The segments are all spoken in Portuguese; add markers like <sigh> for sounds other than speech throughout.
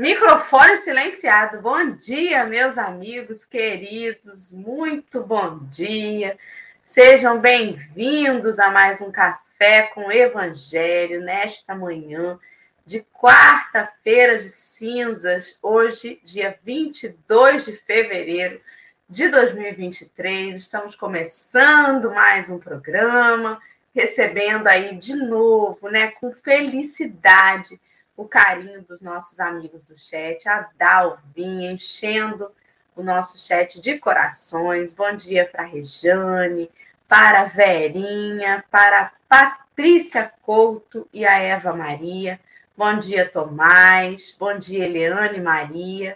Microfone silenciado. Bom dia, meus amigos queridos. Muito bom dia. Sejam bem-vindos a mais um Café com Evangelho nesta manhã de quarta-feira de cinzas, hoje, dia 22 de fevereiro de 2023. Estamos começando mais um programa, recebendo aí de novo, né, com felicidade o carinho dos nossos amigos do chat, a Dalvinha enchendo o nosso chat de corações. Bom dia para a Rejane, para a Verinha, para a Patrícia Couto e a Eva Maria. Bom dia, Tomás. Bom dia, Eliane Maria.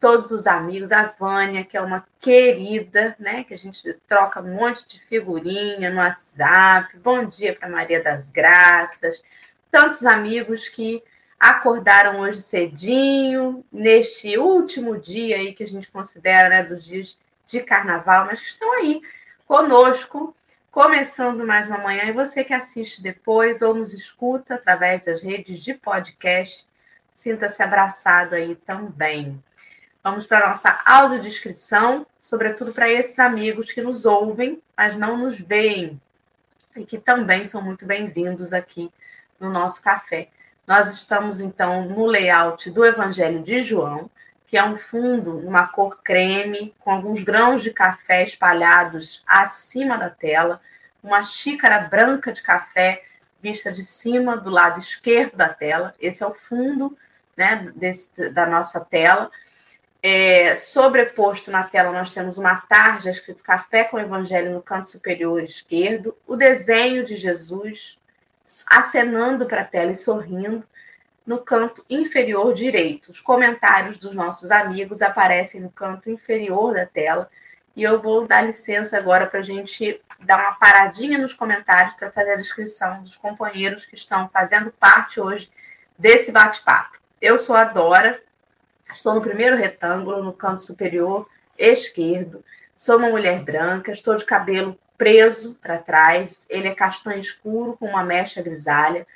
Todos os amigos, a Vânia, que é uma querida, né? Que a gente troca um monte de figurinha no WhatsApp. Bom dia para Maria das Graças. Tantos amigos que acordaram hoje cedinho, neste último dia aí que a gente considera né, dos dias de carnaval, mas que estão aí conosco, começando mais uma manhã. E você que assiste depois ou nos escuta através das redes de podcast, sinta-se abraçado aí também. Vamos para a nossa audiodescrição, sobretudo para esses amigos que nos ouvem, mas não nos veem, e que também são muito bem-vindos aqui no nosso café. Nós estamos, então, no layout do Evangelho de João, que é um fundo numa cor creme, com alguns grãos de café espalhados acima da tela, uma xícara branca de café vista de cima, do lado esquerdo da tela. Esse é o fundo né, desse, da nossa tela. É, sobreposto na tela, nós temos uma tarja escrito Café com Evangelho no canto superior esquerdo, o desenho de Jesus acenando para a tela e sorrindo no canto inferior direito. Os comentários dos nossos amigos aparecem no canto inferior da tela. E eu vou dar licença agora para a gente dar uma paradinha nos comentários para fazer a descrição dos companheiros que estão fazendo parte hoje desse bate-papo. Eu sou a Dora, estou no primeiro retângulo, no canto superior esquerdo. Sou uma mulher branca, estou de cabelo preso para trás, ele é castanho escuro com uma mecha grisalha.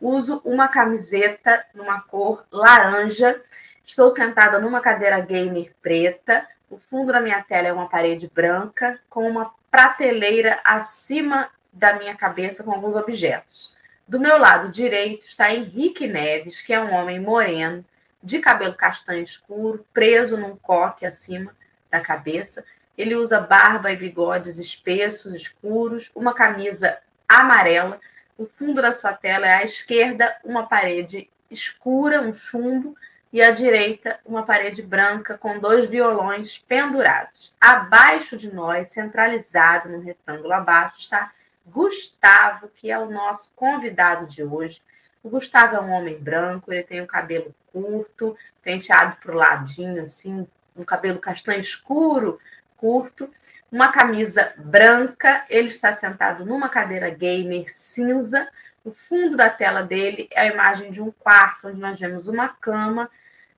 Uso uma camiseta numa cor laranja. Estou sentada numa cadeira gamer preta. O fundo da minha tela é uma parede branca com uma prateleira acima da minha cabeça com alguns objetos. Do meu lado direito está Henrique Neves, que é um homem moreno, de cabelo castanho escuro, preso num coque acima da cabeça. Ele usa barba e bigodes espessos, escuros, uma camisa amarela. O fundo da sua tela é à esquerda uma parede escura, um chumbo, e à direita uma parede branca com dois violões pendurados. Abaixo de nós, centralizado no retângulo abaixo, está Gustavo, que é o nosso convidado de hoje. O Gustavo é um homem branco, ele tem o cabelo curto, penteado para o ladinho, assim, um cabelo castanho escuro, curto, uma camisa branca, ele está sentado numa cadeira gamer cinza. O fundo da tela dele é a imagem de um quarto onde nós vemos uma cama,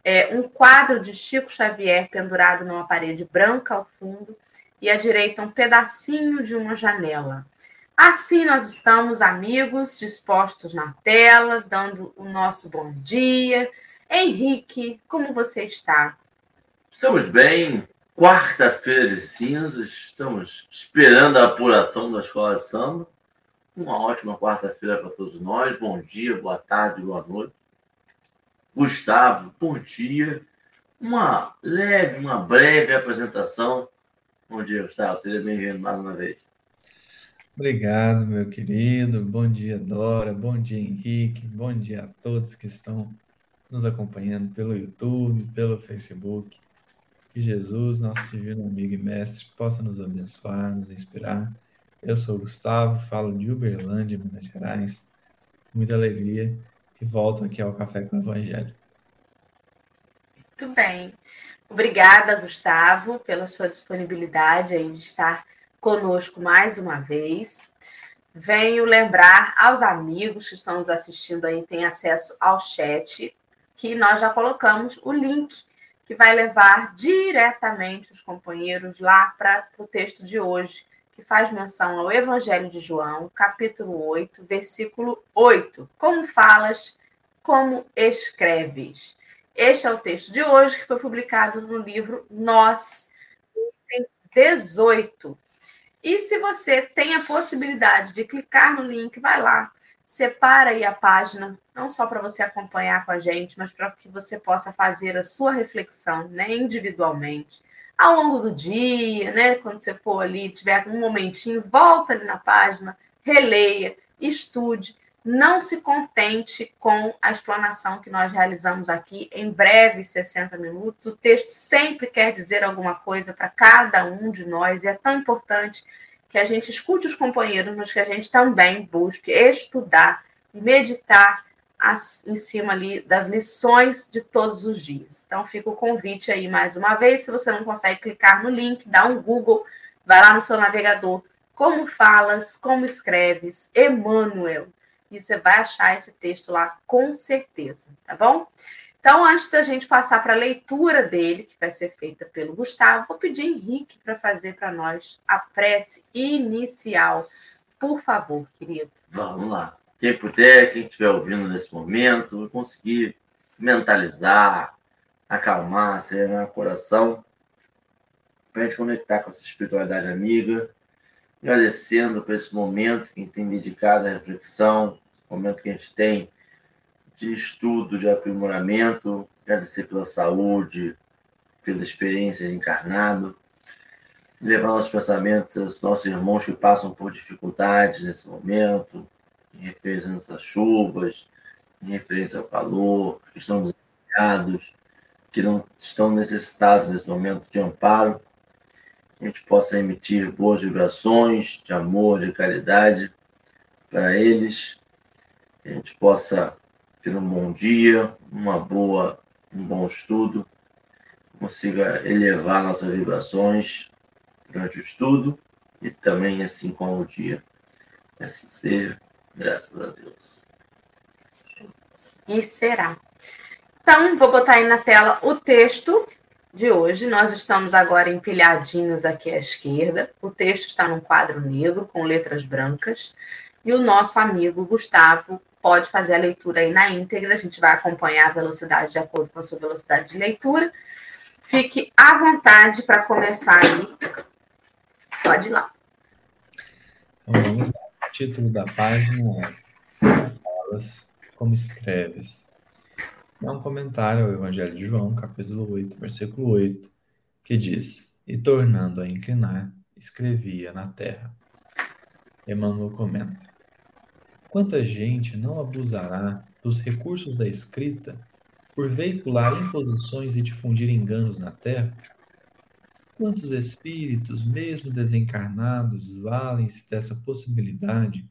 é, um quadro de Chico Xavier pendurado numa parede branca ao fundo e à direita um pedacinho de uma janela. Assim nós estamos, amigos, dispostos na tela, dando o nosso bom dia. Henrique, como você está? Estamos bem, quarta-feira de cinzas, estamos esperando a apuração da escola de samba. Uma ótima quarta-feira para todos nós. Bom dia, boa tarde, boa noite. Gustavo, bom dia. Uma leve, uma breve apresentação. Bom dia, Gustavo. Seja bem-vindo mais uma vez. Obrigado, meu querido. Bom dia, Dora. Bom dia, Henrique. Bom dia a todos que estão nos acompanhando pelo YouTube, pelo Facebook. Que Jesus, nosso divino amigo e mestre, possa nos abençoar, nos inspirar. Eu sou o Gustavo, falo de Uberlândia, Minas Gerais. Muita alegria e volto aqui ao Café com o Evangelho. Muito bem. Obrigada, Gustavo, pela sua disponibilidade aí de estar conosco mais uma vez. Venho lembrar aos amigos que estão nos assistindo aí, têm acesso ao chat, que nós já colocamos o link que vai levar diretamente os companheiros lá para o texto de hoje, que faz menção ao Evangelho de João, capítulo 8, versículo 8. Como falas, como escreves. Este é o texto de hoje, que foi publicado no livro Nós, item 18. E se você tem a possibilidade de clicar no link, vai lá, separa aí a página, não só para você acompanhar com a gente, mas para que você possa fazer a sua reflexão, né, individualmente, ao longo do dia, né, quando você for ali, tiver um momentinho, volta ali na página, releia, estude, não se contente com a explanação que nós realizamos aqui em breves 60 minutos. O texto sempre quer dizer alguma coisa para cada um de nós e é tão importante que a gente escute os companheiros, mas que a gente também busque estudar meditar as, em cima ali das lições de todos os dias. Então, fica o convite aí mais uma vez. Se você não consegue clicar no link, dá um Google, vai lá no seu navegador. Como falas, como escreves, Emmanuel. E você vai achar esse texto lá com certeza, tá bom? Então, antes da gente passar para a leitura dele, que vai ser feita pelo Gustavo, vou pedir Henrique para fazer para nós a prece inicial. Por favor, querido. Vamos lá. Quem puder, quem estiver ouvindo nesse momento, conseguir mentalizar, acalmar, serenar o coração, para a gente conectar com essa espiritualidade amiga, agradecendo por esse momento que tem dedicado à reflexão, esse momento que a gente tem de estudo, de aprimoramento, agradecer pela saúde, pela experiência de encarnado, levar nossos pensamentos aos nossos irmãos que passam por dificuldades nesse momento, em referência essas chuvas, em referência ao calor, que estão desafiados, que não estão necessitados nesse momento de amparo, a gente possa emitir boas vibrações de amor, de caridade para eles, que a gente possa ter um bom dia, uma boa, um bom estudo, consiga elevar nossas vibrações durante o estudo e também assim como o dia. Assim seja, graças a Deus. E será. Então, vou botar aí na tela o texto de hoje. Nós estamos agora empilhadinhos aqui à esquerda. O texto está num quadro negro com letras brancas. E o nosso amigo Gustavo pode fazer a leitura aí na íntegra. A gente vai acompanhar a velocidade de acordo com a sua velocidade de leitura. Fique à vontade para começar aí. Pode ir lá. Então, vamos lá. O título da página é Falas como escreves. É um comentário ao Evangelho de João, capítulo 8, versículo 8, que diz: E tornando a inclinar, escrevia na terra. Emmanuel comenta: Quanta gente não abusará dos recursos da escrita por veicular imposições e difundir enganos na terra? Quantos espíritos, mesmo desencarnados, valem-se dessa possibilidade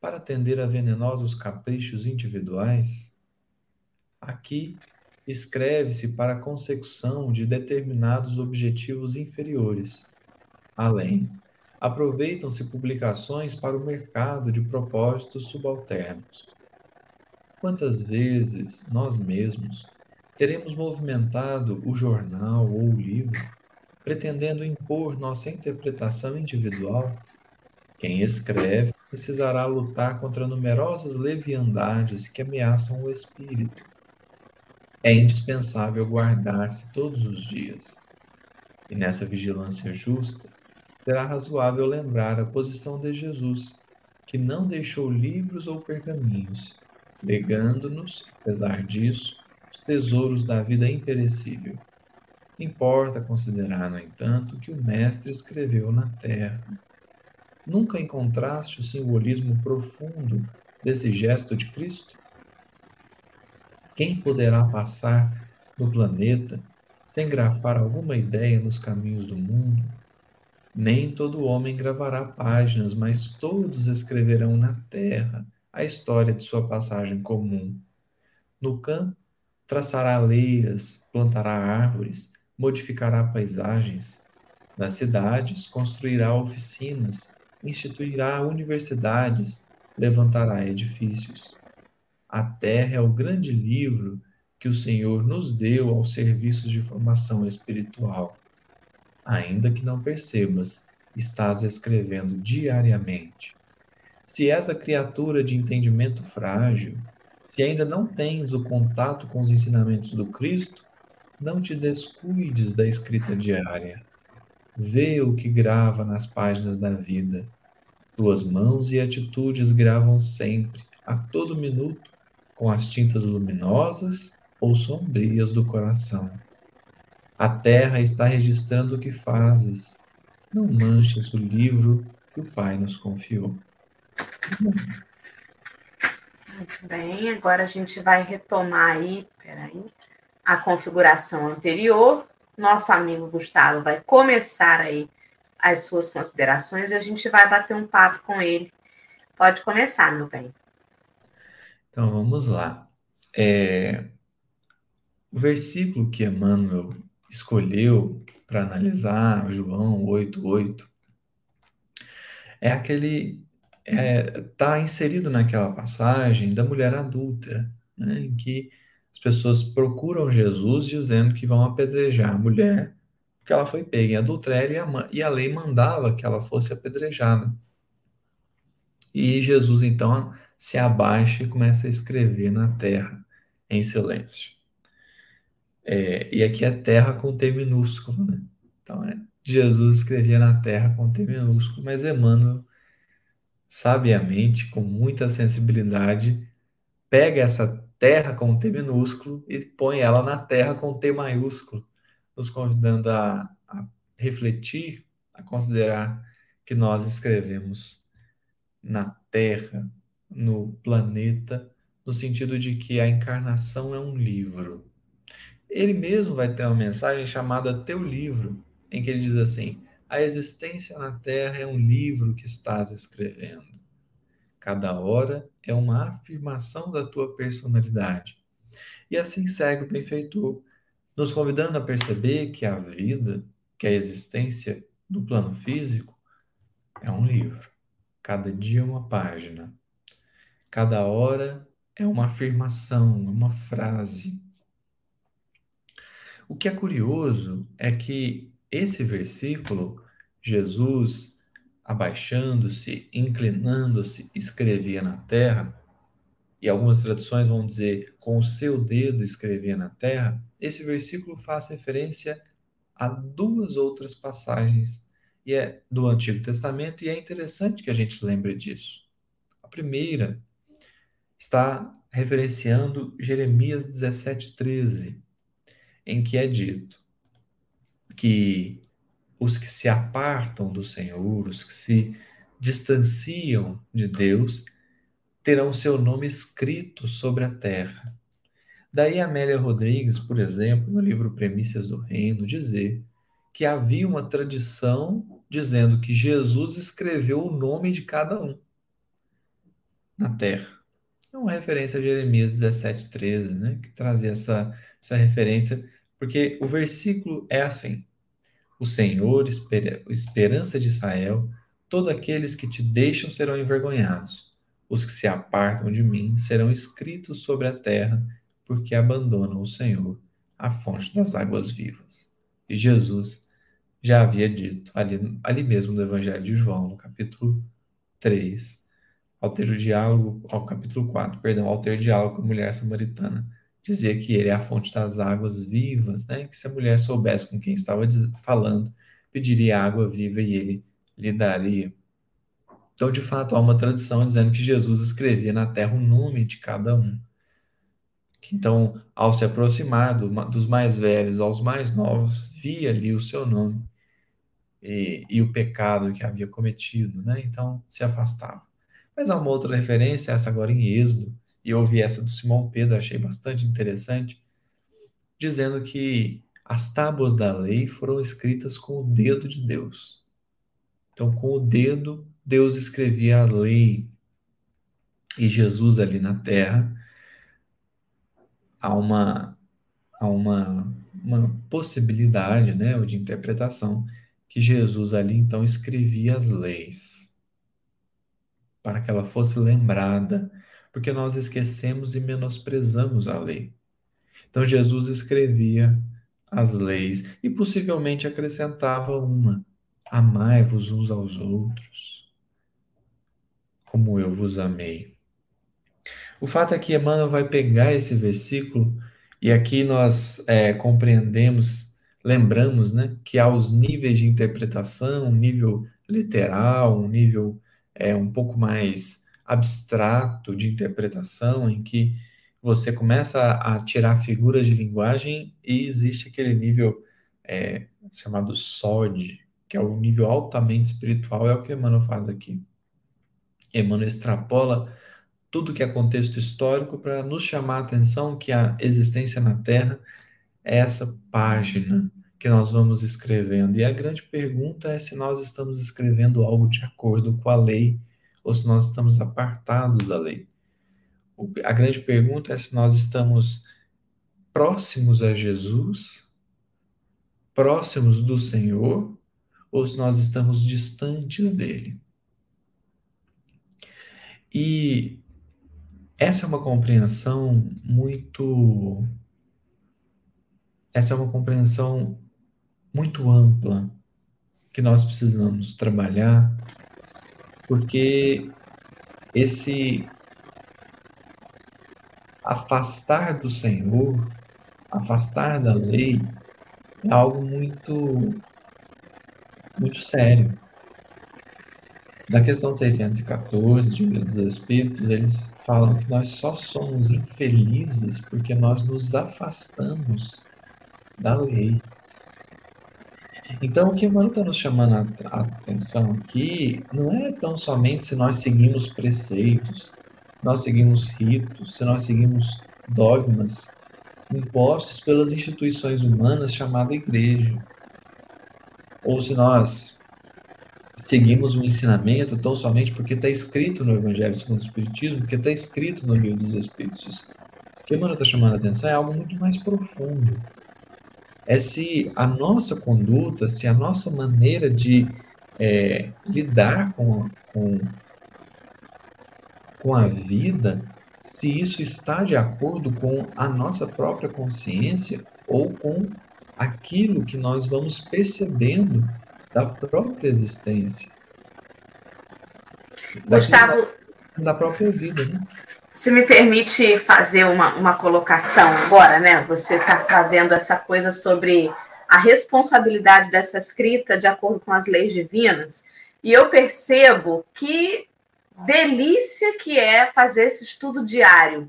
para atender a venenosos caprichos individuais? Aqui, escreve-se para a consecução de determinados objetivos inferiores. Além, aproveitam-se publicações para o mercado de propósitos subalternos. Quantas vezes nós mesmos teremos movimentado o jornal ou o livro, pretendendo impor nossa interpretação individual? Quem escreve precisará lutar contra numerosas leviandades que ameaçam o espírito é indispensável guardar-se todos os dias. E nessa vigilância justa, será razoável lembrar a posição de Jesus, que não deixou livros ou pergaminhos, legando-nos, apesar disso, os tesouros da vida imperecível. Importa considerar, no entanto, que o Mestre escreveu na terra. Nunca encontraste o simbolismo profundo desse gesto de Cristo? Quem poderá passar no planeta sem grafar alguma ideia nos caminhos do mundo? Nem todo homem gravará páginas, mas todos escreverão na terra a história de sua passagem comum. No campo, traçará leiras, plantará árvores, modificará paisagens. Nas cidades, construirá oficinas, instituirá universidades, levantará edifícios. A Terra é o grande livro que o Senhor nos deu aos serviços de formação espiritual. Ainda que não percebas, estás escrevendo diariamente. Se és a criatura de entendimento frágil, Se ainda não tens o contato com os ensinamentos do Cristo, não te descuides da escrita diária. Vê o que grava nas páginas da vida. Tuas mãos e atitudes gravam sempre, a todo minuto, com as tintas luminosas ou sombrias do coração. A terra está registrando o que fazes. Não manches o livro que o Pai nos confiou. Muito bem, agora a gente vai retomar aí, peraí, a configuração anterior. Nosso amigo Gustavo vai começar aí as suas considerações e a gente vai bater um papo com ele. Pode começar, meu bem. Então vamos lá. É, o versículo que Emmanuel escolheu para analisar, João 8,8, é aquele. Está é, inserido naquela passagem da mulher adúltera, né, em que as pessoas procuram Jesus dizendo que vão apedrejar a mulher porque ela foi pega em adultério e a, e a lei mandava que ela fosse apedrejada. E Jesus então se abaixa e começa a escrever na terra em silêncio. É, e aqui é terra com T minúsculo, né? Então, é, Jesus escrevia na terra com T minúsculo, mas Emmanuel, sabiamente, com muita sensibilidade, pega essa terra com T minúsculo e põe ela na terra com T maiúsculo, nos convidando a, a refletir, a considerar que nós escrevemos na terra, no planeta, no sentido de que a encarnação é um livro. Ele mesmo vai ter uma mensagem chamada Teu Livro, em que ele diz assim: A existência na Terra é um livro que estás escrevendo. Cada hora é uma afirmação da tua personalidade. E assim segue o benfeitor, nos convidando a perceber que a vida, que a existência do plano físico, é um livro. Cada dia é uma página. Cada hora é uma afirmação, uma frase. O que é curioso é que esse versículo, Jesus abaixando-se, inclinando-se, escrevia na terra, e algumas traduções vão dizer com o seu dedo escrevia na terra, esse versículo faz referência a duas outras passagens e é do Antigo Testamento e é interessante que a gente lembre disso. A primeira está referenciando Jeremias 17:13, em que é dito que os que se apartam do Senhor, os que se distanciam de Deus, terão seu nome escrito sobre a terra. Daí Amélia Rodrigues, por exemplo, no livro Premissas do Reino, dizer que havia uma tradição dizendo que Jesus escreveu o nome de cada um na terra. É uma referência a Jeremias 17, 13, né? que trazia essa, essa referência porque o versículo é assim: O Senhor, esperança de Israel, todos aqueles que te deixam serão envergonhados. Os que se apartam de mim serão escritos sobre a terra, porque abandonam o Senhor, a fonte das águas vivas. E Jesus já havia dito ali, ali mesmo no Evangelho de João, no capítulo 3, ao ter o diálogo, ao capítulo 4, perdão, ao ter diálogo com a mulher samaritana dizia que ele é a fonte das águas vivas, né? Que se a mulher soubesse com quem estava falando, pediria água viva e ele lhe daria. Então, de fato, há uma tradição dizendo que Jesus escrevia na terra o nome de cada um. Então, ao se aproximar do, dos mais velhos aos mais novos, via ali o seu nome e, e o pecado que havia cometido, né? Então, se afastava. Mas há uma outra referência, essa agora em Êxodo, e ouvi essa do Simão Pedro, achei bastante interessante, dizendo que as tábuas da lei foram escritas com o dedo de Deus. Então, com o dedo, Deus escrevia a lei. E Jesus ali na terra, há uma, há uma, uma possibilidade né, de interpretação que Jesus ali então escrevia as leis para que ela fosse lembrada porque nós esquecemos e menosprezamos a lei. Então Jesus escrevia as leis e possivelmente acrescentava uma: amai-vos uns aos outros, como eu vos amei. O fato é que Emmanuel vai pegar esse versículo e aqui nós é, compreendemos, lembramos, né, que há os níveis de interpretação, um nível literal, um nível é, um pouco mais abstrato de interpretação, em que você começa a, tirar figuras de linguagem e existe aquele nível é, chamado SOD, que é o nível altamente espiritual, é o que Emmanuel faz aqui. Emmanuel extrapola tudo que é contexto histórico para nos chamar a atenção que a existência na Terra é essa página que nós vamos escrevendo. E a grande pergunta é se nós estamos escrevendo algo de acordo com a lei ou se nós estamos apartados da lei. A grande pergunta é se nós estamos próximos a Jesus, próximos do Senhor, ou se nós estamos distantes dele. E essa é uma compreensão muito. Essa é uma compreensão muito ampla que nós precisamos trabalhar, porque esse afastar do Senhor, afastar da lei, é algo muito, muito sério. Na questão 614 de Livro dos Espíritos, eles falam que nós só somos infelizes porque nós nos afastamos da lei. Então, o que Emmanuel está nos chamando a atenção aqui não é tão somente se nós seguimos preceitos, nós seguimos ritos, se nós seguimos dogmas impostos pelas instituições humanas chamada igreja, ou se nós seguimos um ensinamento tão somente porque está escrito no Evangelho segundo o Espiritismo, porque está escrito no Livro dos Espíritos. O que Emmanuel está chamando a atenção é algo muito mais profundo. É se a nossa conduta, se a nossa maneira de é, lidar com, com com a vida, se isso está de acordo com a nossa própria consciência ou com aquilo que nós vamos percebendo da própria existência. Gustavo, da, da própria vida, né? Se me permite fazer uma, uma colocação agora, né? Você está trazendo essa coisa sobre a responsabilidade dessa escrita de acordo com as leis divinas, e eu percebo que delícia que é fazer esse estudo diário,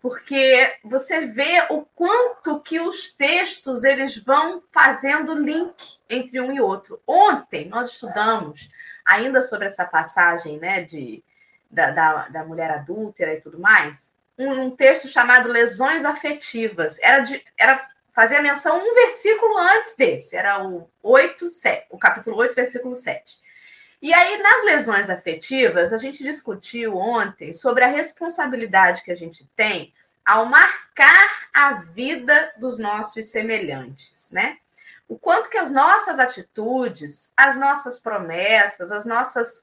porque você vê o quanto que os textos eles vão fazendo link entre um e outro. Ontem nós estudamos ainda sobre essa passagem, né, de da, da, da mulher adúltera e tudo mais, um, um, texto chamado Lesões Afetivas. Era de era fazia menção um versículo antes desse, era o 8, 7, o capítulo 8, versículo 7. E aí, nas lesões afetivas, a gente discutiu ontem sobre a responsabilidade que a gente tem ao marcar a vida dos nossos semelhantes, né? O quanto que as nossas atitudes, as nossas promessas, as nossas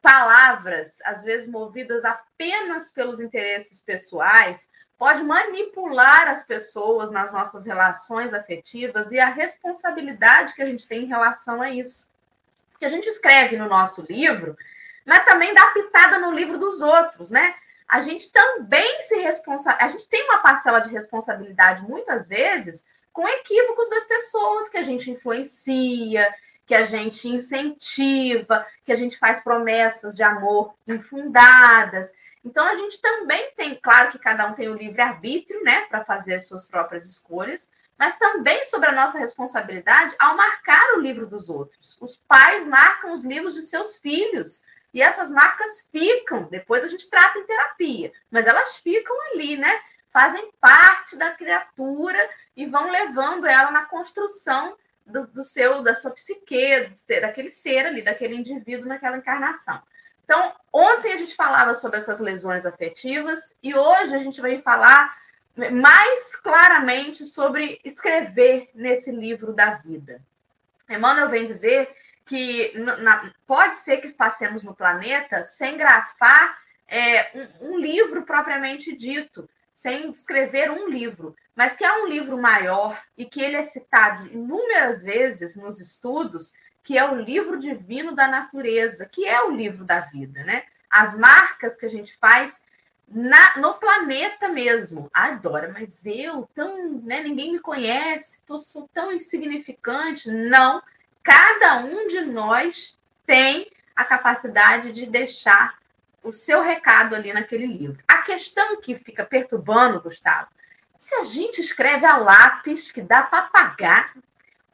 palavras, às vezes movidas apenas pelos interesses pessoais, pode manipular as pessoas nas nossas relações afetivas e a responsabilidade que a gente tem em relação a isso que a gente escreve no nosso livro, mas também dá pitada no livro dos outros, né? A gente também se responsabiliza, a gente tem uma parcela de responsabilidade muitas vezes com equívocos das pessoas que a gente influencia, que a gente incentiva, que a gente faz promessas de amor infundadas. Então a gente também tem, claro que cada um tem o livre arbítrio, né, para fazer as suas próprias escolhas, mas também sobre a nossa responsabilidade ao marcar o livro dos outros. Os pais marcam os livros de seus filhos e essas marcas ficam, depois a gente trata em terapia, mas elas ficam ali, né? Fazem parte da criatura e vão levando ela na construção do, do seu, da sua psique, daquele ser ali, daquele indivíduo naquela encarnação. Então, ontem a gente falava sobre essas lesões afetivas e hoje a gente vai falar mais claramente sobre escrever nesse livro da vida. Emmanuel vem dizer que na, pode ser que passemos no planeta sem grafar é, um, um, livro propriamente dito, sem escrever um livro, mas que é um livro maior e que ele é citado inúmeras vezes nos estudos, que é o livro divino da natureza, que é o livro da vida, né? As marcas que a gente faz na, no planeta mesmo. Adora, mas eu, tão, né, ninguém me conhece, tô, sou tão insignificante. Não, cada um de nós tem a capacidade de deixar o seu recado ali naquele livro. A questão que fica perturbando, Gustavo, se a gente escreve a lápis que dá para apagar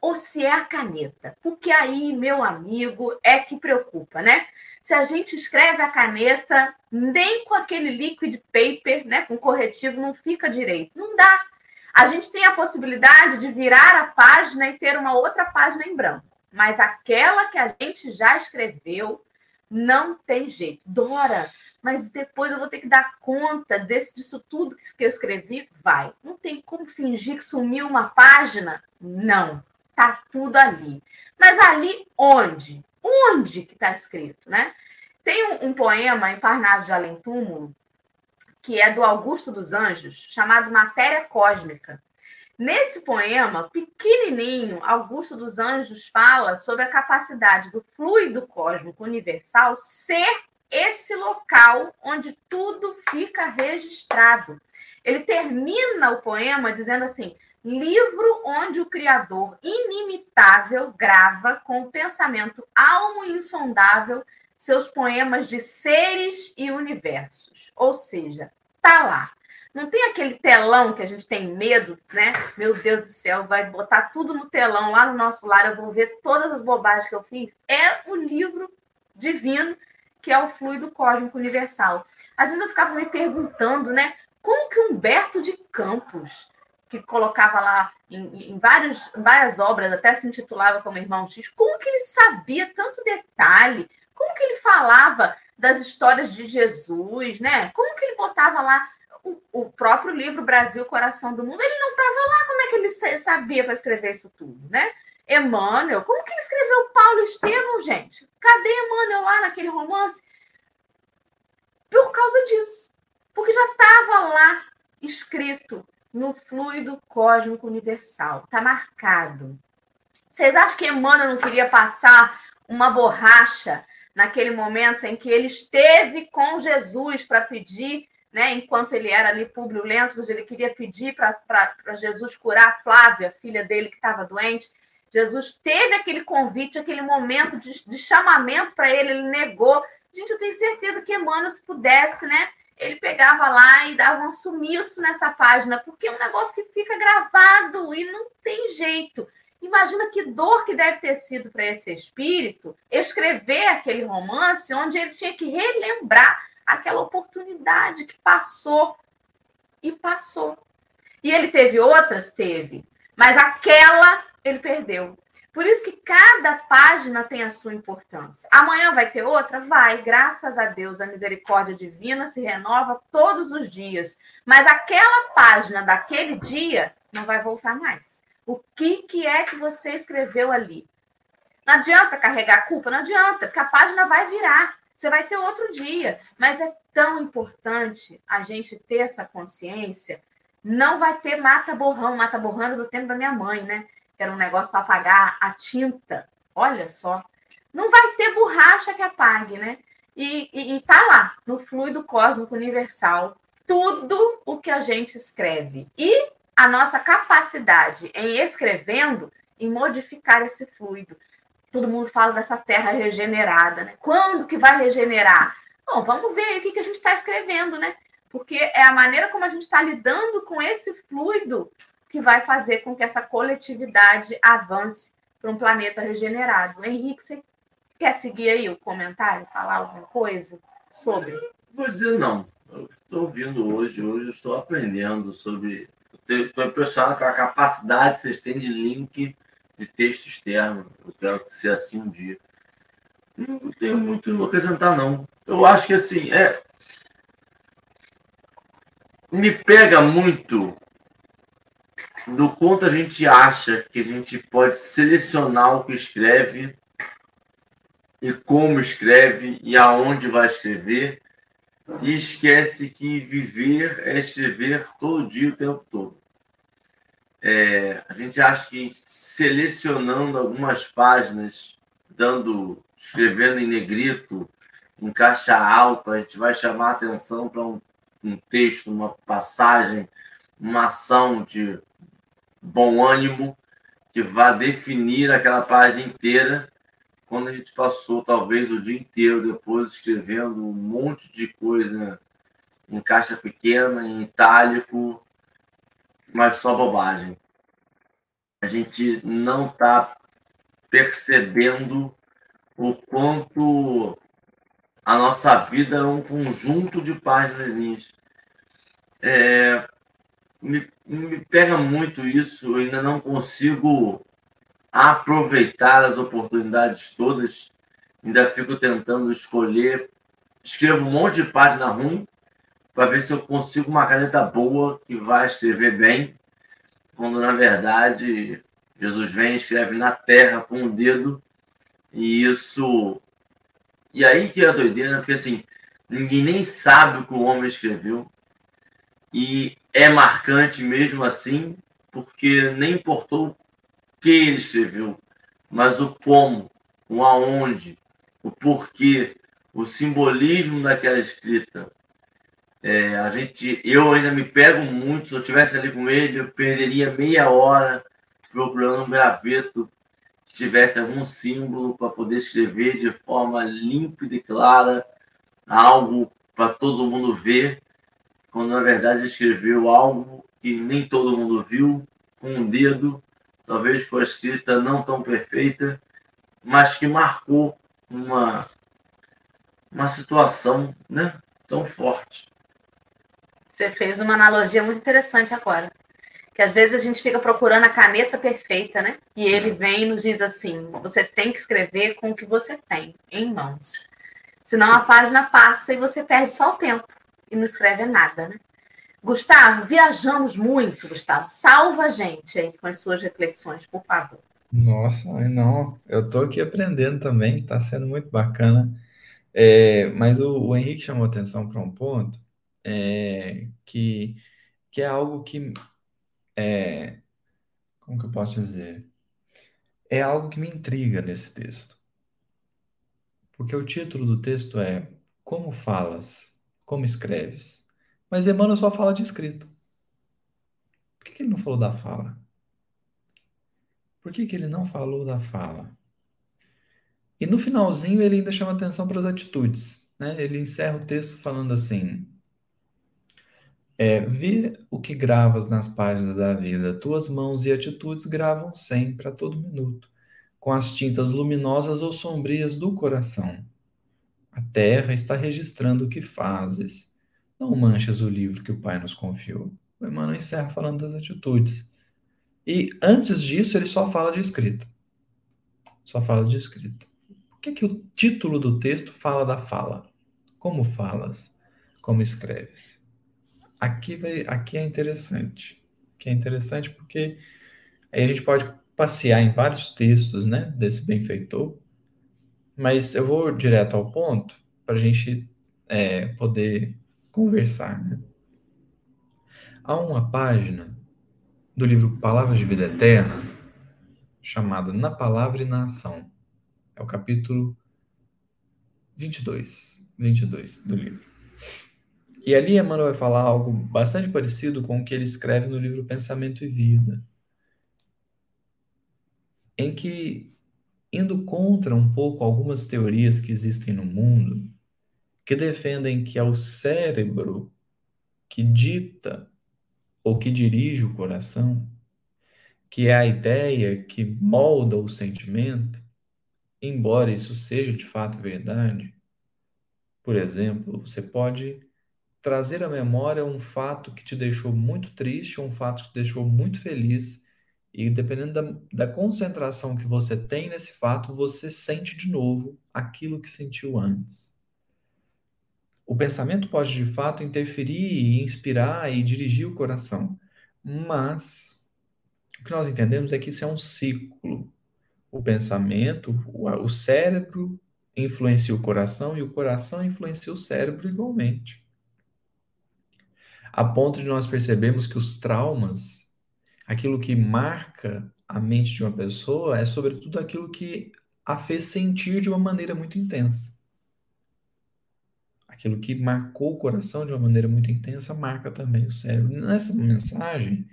ou se é a caneta. Porque aí, meu amigo, é que preocupa, né? Se a gente escreve a caneta, nem com aquele liquid paper, né, com corretivo, não fica direito. Não dá. A gente tem a possibilidade de virar a página e ter uma outra página em branco. Mas aquela que a gente já escreveu, não tem jeito. Dora, mas depois eu vou ter que dar conta desse, disso tudo que eu escrevi? Vai. Não tem como fingir que sumiu uma página? Não. Tá tudo ali. Mas ali onde? Onde que está escrito, né? Tem um, um, poema em Parnaso de Além Túmulo, que é do Augusto dos Anjos, chamado Matéria Cósmica. Nesse poema, pequenininho, Augusto dos Anjos fala sobre a capacidade do fluido cósmico universal ser esse local onde tudo fica registrado. Ele termina o poema dizendo assim: livro onde o Criador inimitável grava com o pensamento almo insondável seus poemas de seres e universos. Ou seja, tá lá. Não tem aquele telão que a gente tem medo, né? Meu Deus do céu, vai botar tudo no telão lá no nosso lar, eu vou ver todas as bobagens que eu fiz. É o livro divino que é o fluido cósmico universal. Às vezes eu ficava me perguntando, né? Como que Humberto de Campos que colocava lá em, em, vários, em várias obras, até se intitulava como Irmão X, como que ele sabia tanto detalhe? Como que ele falava das histórias de Jesus, né? Como que ele botava lá o, próprio livro Brasil, Coração do Mundo? Ele não estava lá, como é que ele sabia para escrever isso tudo, né? Emmanuel, como que ele escreveu Paulo Estevão, gente? Cadê Emmanuel lá naquele romance? Por causa disso. Porque já estava lá escrito no fluido cósmico universal. Está marcado. Vocês acham que Emmanuel não queria passar uma borracha naquele momento em que ele esteve com Jesus para pedir, né, enquanto ele era ali Públio Lentulus, ele queria pedir para Jesus curar a Flávia, filha dele que estava doente. Jesus teve aquele convite, aquele momento de, de chamamento para ele, ele negou. Gente, eu tenho certeza que Emmanuel, se pudesse, né, ele pegava lá e dava um sumiço nessa página, porque é um negócio que fica gravado e não tem jeito. Imagina que dor que deve ter sido para esse espírito escrever aquele romance onde ele tinha que relembrar aquela oportunidade que passou e passou. E ele teve outras? Teve. Mas aquela ele perdeu. Por isso que cada página tem a sua importância. Amanhã vai ter outra? Vai, graças a Deus, a misericórdia divina se renova todos os dias. Mas aquela página daquele dia não vai voltar mais. O que, que é que você escreveu ali? Não adianta carregar a culpa, não adianta, porque a página vai virar. Você vai ter outro dia. Mas é tão importante a gente ter essa consciência. Não vai ter mata-borrão, mata-borrão do tempo da minha mãe, né? que era um negócio para apagar a tinta. Olha só. Não vai ter borracha que apague, né? E, e, e tá lá, no fluido cósmico universal, tudo o que a gente escreve. E a nossa capacidade em escrevendo em modificar esse fluido. Todo mundo fala dessa terra regenerada, né? Quando que vai regenerar? Bom, vamos ver o que, que a gente está escrevendo, né? Porque é a maneira como a gente está lidando com esse fluido que vai fazer com que essa coletividade avance para um planeta regenerado. Henrique, você quer seguir aí o comentário, falar alguma coisa sobre? Vou dizer não. estou ouvindo hoje, hoje eu estou aprendendo sobre. Estou impressionado com a capacidade que vocês têm de link de texto externo. Eu quero ser assim um dia. Não tenho muito a acrescentar, não. Eu acho que assim, é. Me pega muito do quanto a gente acha que a gente pode selecionar o que escreve e como escreve e aonde vai escrever e esquece que viver é escrever todo dia o tempo todo. É, a gente acha que selecionando algumas páginas, dando, escrevendo em negrito, em caixa alta, a gente vai chamar atenção para um, um texto, uma passagem, uma ação de bom ânimo que vá definir aquela página inteira. Quando a gente passou talvez o dia inteiro depois escrevendo um monte de coisa em caixa pequena, em itálico, mas só bobagem. A gente não está percebendo o quanto a nossa vida é um conjunto de páginas. É, me, me pega muito isso, eu ainda não consigo aproveitar as oportunidades todas, ainda fico tentando escolher, escrevo um monte de página ruim para ver se eu consigo uma caneta boa que vai escrever bem, quando na verdade Jesus vem e escreve na terra com o dedo, e isso. E aí que é a doideira, porque assim, ninguém nem sabe o que o homem escreveu, e é marcante mesmo assim, porque nem importou o que ele escreveu, mas o como, o aonde, o porquê, o simbolismo daquela escrita. É, a gente, eu ainda me pego muito. Se eu tivesse ali com ele, eu perderia meia hora procurando um graveto que tivesse algum símbolo para poder escrever de forma límpida e clara algo para todo mundo ver quando na verdade escreveu algo que nem todo mundo viu, com um dedo, talvez com a escrita não tão perfeita, mas que marcou uma, uma situação né, tão forte. Você fez uma analogia muito interessante agora. Que às vezes a gente fica procurando a caneta perfeita, né? E ele vem e nos diz assim: você tem que escrever com o que você tem em mãos. Senão a página passa e você perde só o tempo e não escreve nada, né? Gustavo, viajamos muito, Gustavo. Salva a gente aí com as suas reflexões, por favor. Nossa, não, eu estou aqui aprendendo também, está sendo muito bacana. É, mas o, o, Henrique chamou atenção para um ponto é, que, que é algo que é, como que eu posso dizer? É algo que me intriga nesse texto. Porque o título do texto é Como falas? como escreves. Mas Emmanuel só fala de escrita. Por que, que ele não falou da fala? Por que, que ele não falou da fala? E no finalzinho ele ainda chama atenção para as atitudes. Né? Ele encerra o texto falando assim: é, Vê o que gravas nas páginas da vida. Tuas mãos e atitudes gravam sempre, a todo minuto, com as tintas luminosas ou sombrias do coração. A terra está registrando o que fazes. Não manches o livro que o Pai nos confiou. O Emmanuel encerra falando das atitudes. E antes disso, ele só fala de escrita. Só fala de escrita. Por que, que o título do texto fala da fala? Como falas? Como escreves? Aqui, vai, aqui é interessante. Aqui é interessante porque aí a gente pode passear em vários textos né, desse benfeitor mas eu vou direto ao ponto para a gente é, poder conversar. Né? Há uma página do livro Palavras de Vida Eterna chamada Na Palavra e na Ação. É o capítulo 22, 22 do livro. E ali Emmanuel vai falar algo bastante parecido com o que ele escreve no livro Pensamento e Vida, em que indo contra um pouco algumas teorias que existem no mundo, que defendem que é o cérebro que dita ou que dirige o coração, que é a ideia que molda o sentimento, embora isso seja de fato verdade. Por exemplo, você pode trazer à memória um fato que te deixou muito triste, um fato que te deixou muito feliz e dependendo da, da concentração que você tem nesse fato, você sente de novo aquilo que sentiu antes. O pensamento pode de fato interferir, inspirar e dirigir o coração, mas o que nós entendemos é que isso é um ciclo. O pensamento, o cérebro influencia o coração e o coração influencia o cérebro igualmente. A ponto de nós percebermos que os traumas aquilo que marca a mente de uma pessoa é, sobretudo, aquilo que a fez sentir de uma maneira muito intensa. Aquilo que marcou o coração de uma maneira muito intensa marca também o cérebro. Nessa mensagem,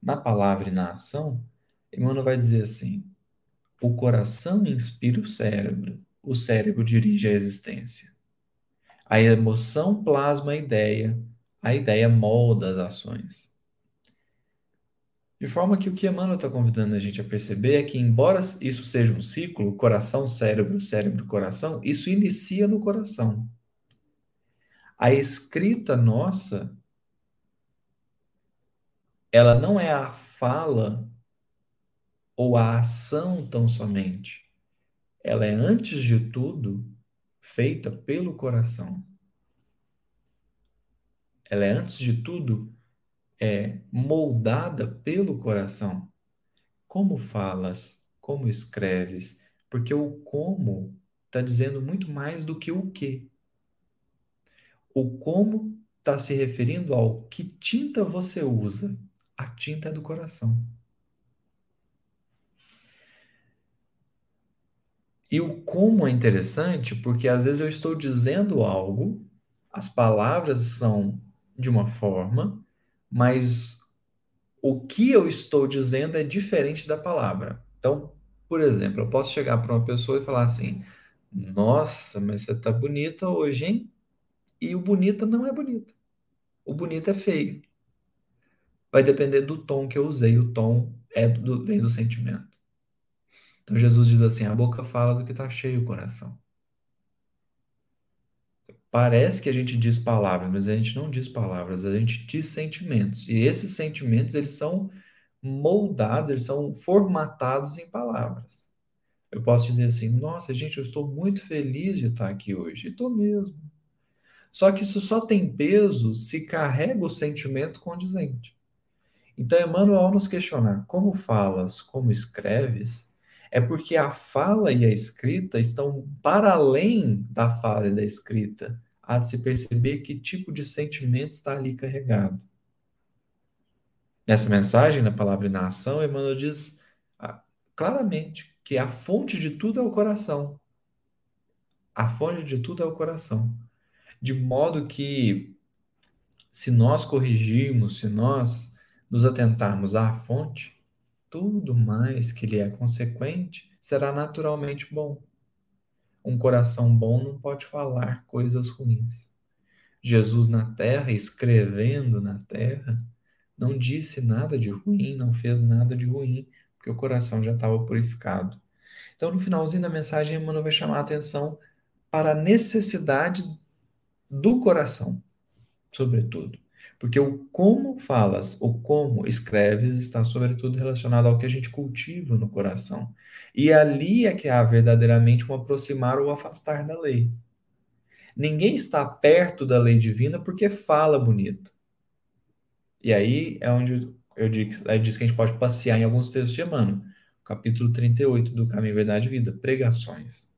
na palavra e na ação, Emmanuel vai dizer assim: o coração inspira o cérebro, o cérebro dirige a existência. A emoção plasma a ideia, a ideia molda as ações. De forma que o que Emmanuel está convidando a gente a perceber é que, embora isso seja um ciclo, coração, cérebro, cérebro, coração, isso inicia no coração. A escrita nossa, ela não é a fala ou a ação tão somente. Ela é, antes de tudo, feita pelo coração. Ela é, antes de tudo, é moldada pelo coração. Como falas, como escreves, porque o como está dizendo muito mais do que o que. O como está se referindo ao que tinta você usa. A tinta é do coração. E o como é interessante, porque às vezes eu estou dizendo algo, as palavras são de uma forma, mas o que eu estou dizendo é diferente da palavra. Então, por exemplo, eu posso chegar para uma pessoa e falar assim: Nossa, mas você está bonita hoje, hein? E o bonita não é bonita. O bonito é feio. Vai depender do tom que eu usei. O tom é do, vem do sentimento. Então Jesus diz assim: a boca fala do que está cheio o coração. Parece que a gente diz palavras, mas a gente não diz palavras, a gente diz sentimentos. E esses sentimentos, eles são moldados, eles são formatados em palavras. Eu posso dizer assim: nossa, gente, eu estou muito feliz de estar aqui hoje. Estou mesmo. Só que isso só tem peso se carrega o sentimento condizente. Então, Emmanuel, nos questionar como falas, como escreves, é porque a fala e a escrita estão para além da fala e da escrita. Há de se perceber que tipo de sentimento está ali carregado. Nessa mensagem, na palavra e na ação, Emmanuel diz ah, claramente que a fonte de tudo é o coração. A fonte de tudo é o coração. De modo que, se nós corrigirmos, se nós nos atentarmos à fonte, tudo mais que lhe é consequente será naturalmente bom. Um coração bom não pode falar coisas ruins. Jesus na terra, escrevendo na terra, não disse nada de ruim, não fez nada de ruim, porque o coração já estava purificado. Então, no finalzinho da mensagem, Emmanuel vai chamar a atenção para a necessidade do coração, sobretudo. Porque o como falas, o como escreves, está sobretudo relacionado ao que a gente cultiva no coração. E ali é que há verdadeiramente um aproximar ou afastar da lei. Ninguém está perto da lei divina porque fala bonito. E aí é onde eu digo, aí diz que a gente pode passear em alguns textos de Emmanuel. Capítulo 38 do Caminho Verdade e Vida, pregações.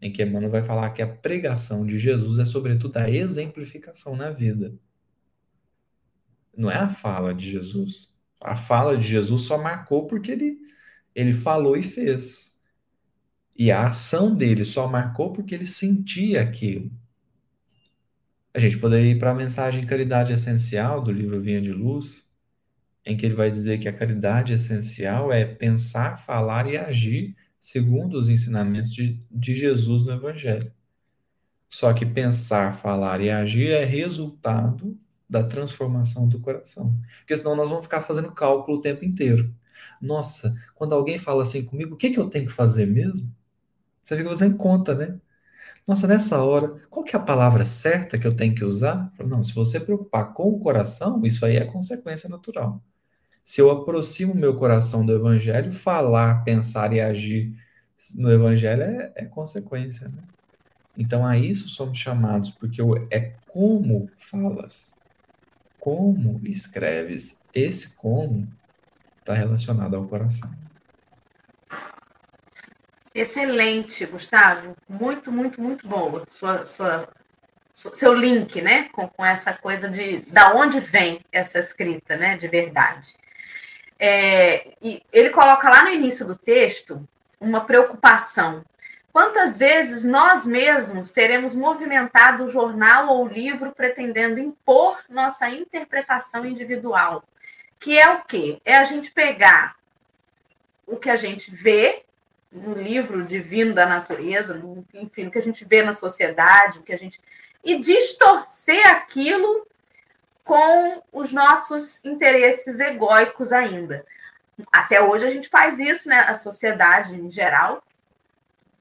Em que Emmanuel vai falar que a pregação de Jesus é sobretudo a exemplificação na vida não é a fala de Jesus. A fala de Jesus só marcou porque ele, ele falou e fez. E a ação dele só marcou porque ele sentia aquilo. A gente poderia ir para a mensagem Caridade Essencial do livro Vinha de Luz, em que ele vai dizer que a caridade essencial é pensar, falar e agir segundo os ensinamentos de, de Jesus no Evangelho. Só que pensar, falar e agir é resultado da transformação do coração. Porque senão nós vamos ficar fazendo cálculo o tempo inteiro. Nossa, quando alguém fala assim comigo, o que, que eu tenho que fazer mesmo? Você fica fazendo conta, né? Nossa, nessa hora, qual que é a palavra certa que eu tenho que usar? Não, se você preocupar com o coração, isso aí é consequência natural. Se eu aproximo meu coração do evangelho, falar, pensar e agir no evangelho é, é consequência, né? Então a isso somos chamados, porque é como falas como escreves. Esse como está relacionado ao coração. Excelente, Gustavo. Muito, muito, muito boa. Sua, sua, seu link, né? Com, com essa coisa de da onde vem essa escrita, né? De verdade. É, e ele coloca lá no início do texto uma preocupação Quantas vezes nós mesmos teremos movimentado o jornal ou o livro pretendendo impor nossa interpretação individual? Que é o quê? É a gente pegar o que a gente vê no livro divino da natureza, no, enfim, o que a gente vê na sociedade, o que a gente e distorcer aquilo com os nossos interesses egóicos ainda. Até hoje a gente faz isso, né? A sociedade em geral.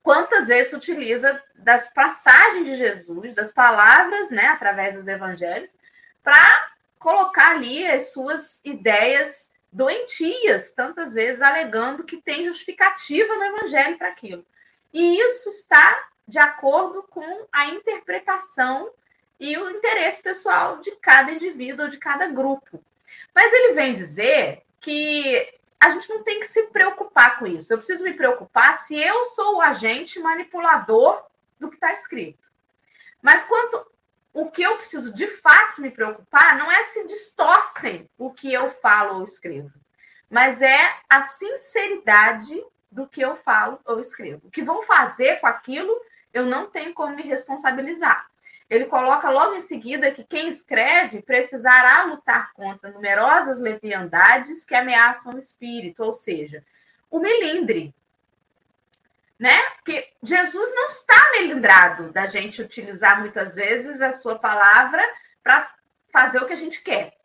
Quantas vezes utiliza das passagens de Jesus, das palavras, né, através dos evangelhos, para colocar ali as suas ideias doentias, tantas vezes alegando que tem justificativa no evangelho para aquilo. E isso está de acordo com a interpretação e o interesse pessoal de cada indivíduo ou de cada grupo. Mas ele vem dizer que a gente não tem que se preocupar com isso. Eu preciso me preocupar se eu sou o agente manipulador do que está escrito. Mas quanto o que eu preciso de fato me preocupar não é se distorcem o que eu falo ou escrevo, mas é a sinceridade do que eu falo ou escrevo. O que vão fazer com aquilo, eu não tenho como me responsabilizar. Ele coloca logo em seguida que quem escreve precisará lutar contra numerosas leviandades que ameaçam o espírito, ou seja, o melindre. Né? Porque Jesus não está melindrado da gente utilizar muitas vezes a sua palavra para fazer o que a gente quer,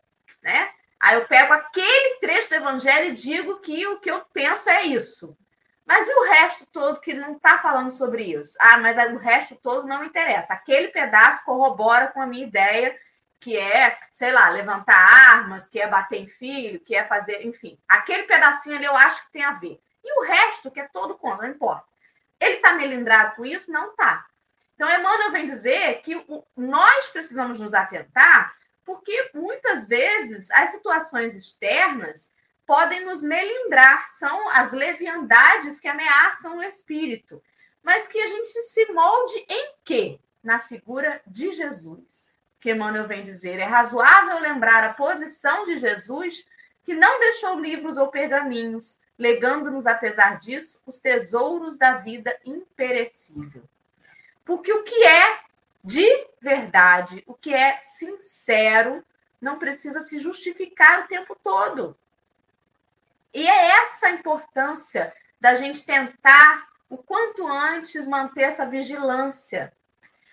né? Aí eu pego aquele trecho do evangelho e digo que o que eu penso é isso. Mas e o resto todo que não está falando sobre isso? Ah, mas o resto todo não interessa. Aquele pedaço corrobora com a minha ideia, que é, sei lá, levantar armas, que é bater em filho, que é fazer, enfim. Aquele pedacinho ali eu acho que tem a ver. E o resto, que é todo contra, não importa. Ele está melindrado com isso? Não está. Então, Emmanuel vem dizer que nós precisamos nos atentar, porque muitas vezes as situações externas podem nos melindrar, são as leviandades que ameaçam o espírito. Mas que a gente se molde em quê? Na figura de Jesus. Que Emmanuel vem dizer, é razoável lembrar a posição de Jesus, que não deixou livros ou pergaminhos, legando-nos, apesar disso, os tesouros da vida imperecível. Porque o que é de verdade, o que é sincero, não precisa se justificar o tempo todo. E é essa a importância da gente tentar, o quanto antes, manter essa vigilância.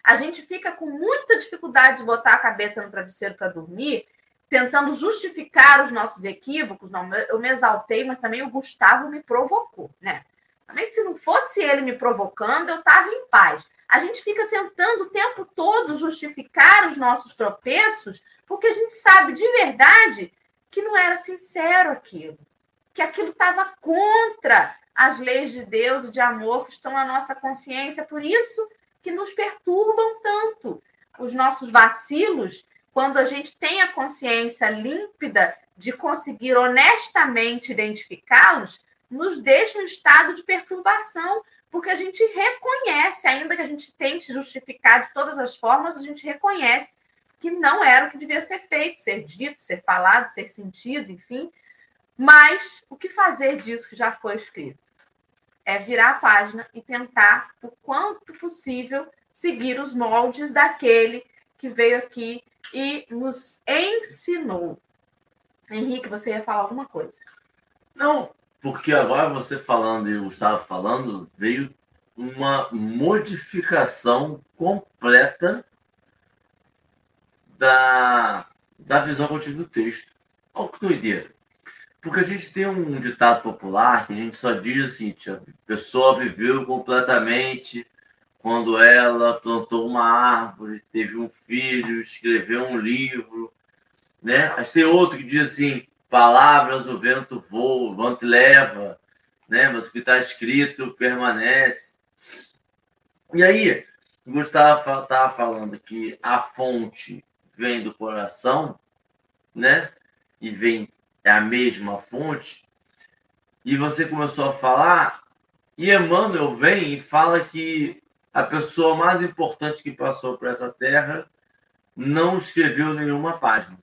A gente fica com muita dificuldade de botar a cabeça no travesseiro para dormir, tentando justificar os nossos equívocos. Não, eu me exaltei, mas também o Gustavo me provocou, né? Também se não fosse ele me provocando, eu estava em paz. A gente fica tentando o tempo todo justificar os nossos tropeços, porque a gente sabe de verdade que não era sincero aquilo que aquilo estava contra as leis de Deus e de amor que estão na nossa consciência, por isso que nos perturbam tanto. Os nossos vacilos, quando a gente tem a consciência límpida de conseguir honestamente identificá-los, nos deixa em estado de perturbação, porque a gente reconhece, ainda que a gente tente justificar de todas as formas, a gente reconhece que não era o que devia ser feito, ser dito, ser falado, ser sentido, enfim, mas o que fazer disso que já foi escrito? É virar a página e tentar, o quanto possível, seguir os moldes daquele que veio aqui e nos ensinou. Henrique, você ia falar alguma coisa? Não, porque agora você falando e o Gustavo falando, veio uma modificação completa da, da visão tive do texto. Olha que doideira. Porque a gente tem um ditado popular que a gente só diz assim, a pessoa viveu completamente quando ela plantou uma árvore, teve um filho, escreveu um livro, né? Mas tem outro que diz assim, palavras o vento voa, o vento leva, né? Mas o que está escrito permanece. E aí, o Gustavo estava falando que a fonte vem do coração, né? E vem é a mesma fonte, e você começou a falar, e Emmanuel vem e fala que a pessoa mais importante que passou por essa terra não escreveu nenhuma página.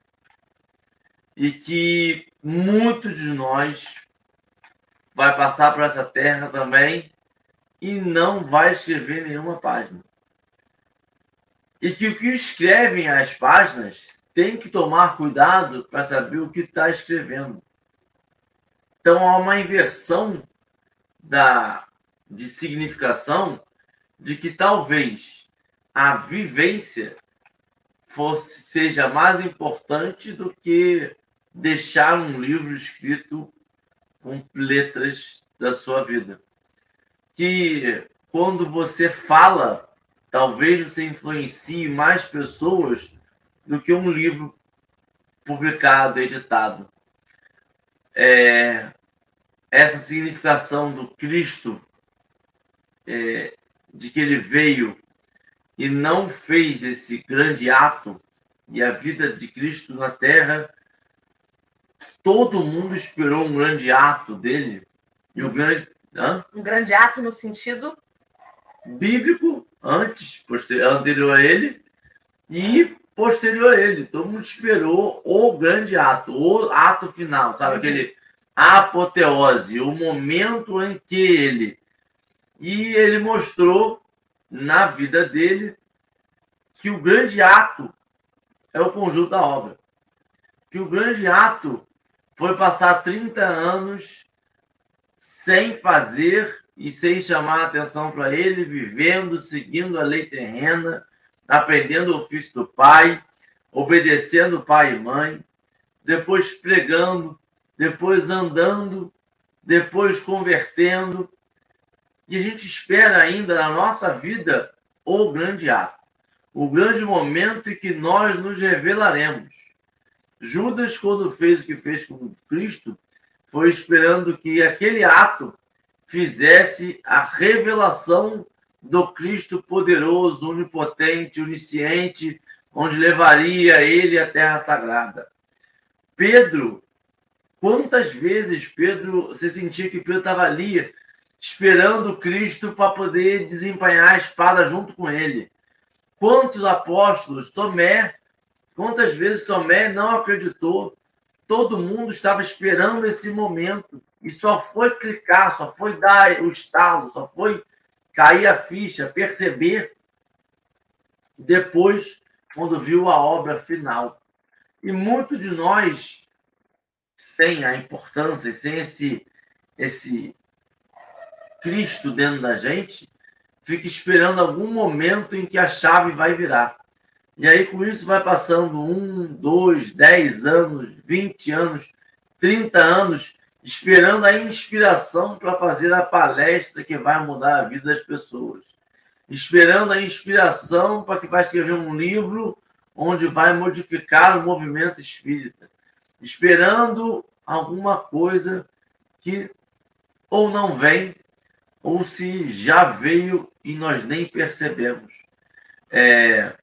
E que muito de nós vai passar por essa terra também e não vai escrever nenhuma página. E que o que escrevem as páginas tem que tomar cuidado para saber o que está escrevendo. Então há uma inversão da, de significação de que talvez a vivência fosse, seja mais importante do que deixar um livro escrito com letras da sua vida. Que quando você fala, talvez você influencie mais pessoas do que um livro publicado, editado. É, essa significação do Cristo, é, de que ele veio e não fez esse grande ato, e a vida de Cristo na terra, todo mundo esperou um grande ato dele. E o grande, hã? um grande ato no sentido bíblico, antes, posterior, anterior a ele, e posterior a ele. Todo mundo esperou o grande ato, o ato final, sabe? Uhum. Aquele apoteose, o momento em que ele. E ele mostrou na vida dele que o grande ato é o conjunto da obra. Que o grande ato foi passar 30 anos sem fazer e sem chamar atenção para ele, vivendo, seguindo a lei terrena, aprendendo o ofício do pai, obedecendo pai e mãe, depois pregando, depois andando, depois convertendo. E a gente espera ainda na nossa vida o grande ato, o grande momento em que nós nos revelaremos. Judas, quando fez o que fez com Cristo, foi esperando que aquele ato fizesse a revelação do Cristo poderoso, onipotente, onisciente, onde levaria ele à terra sagrada. Pedro, quantas vezes Pedro, você sentia que Pedro estava ali esperando Cristo para poder desempenhar a espada junto com ele? Quantos apóstolos, Tomé, quantas vezes Tomé não acreditou? Todo mundo estava esperando esse momento e só foi clicar, só foi dar o estalo, só foi cair a ficha, perceber depois, quando viu a obra final. E muito de nós, sem a importância, sem esse, esse Cristo dentro da gente, fica esperando algum momento em que a chave vai virar. E aí, com isso, vai passando um, dois, dez anos, vinte anos, trinta anos, esperando a inspiração para fazer a palestra que vai mudar a vida das pessoas, esperando a inspiração para que vai escrever um livro onde vai modificar o movimento espírita, esperando alguma coisa que ou não vem, ou se já veio e nós nem percebemos. É,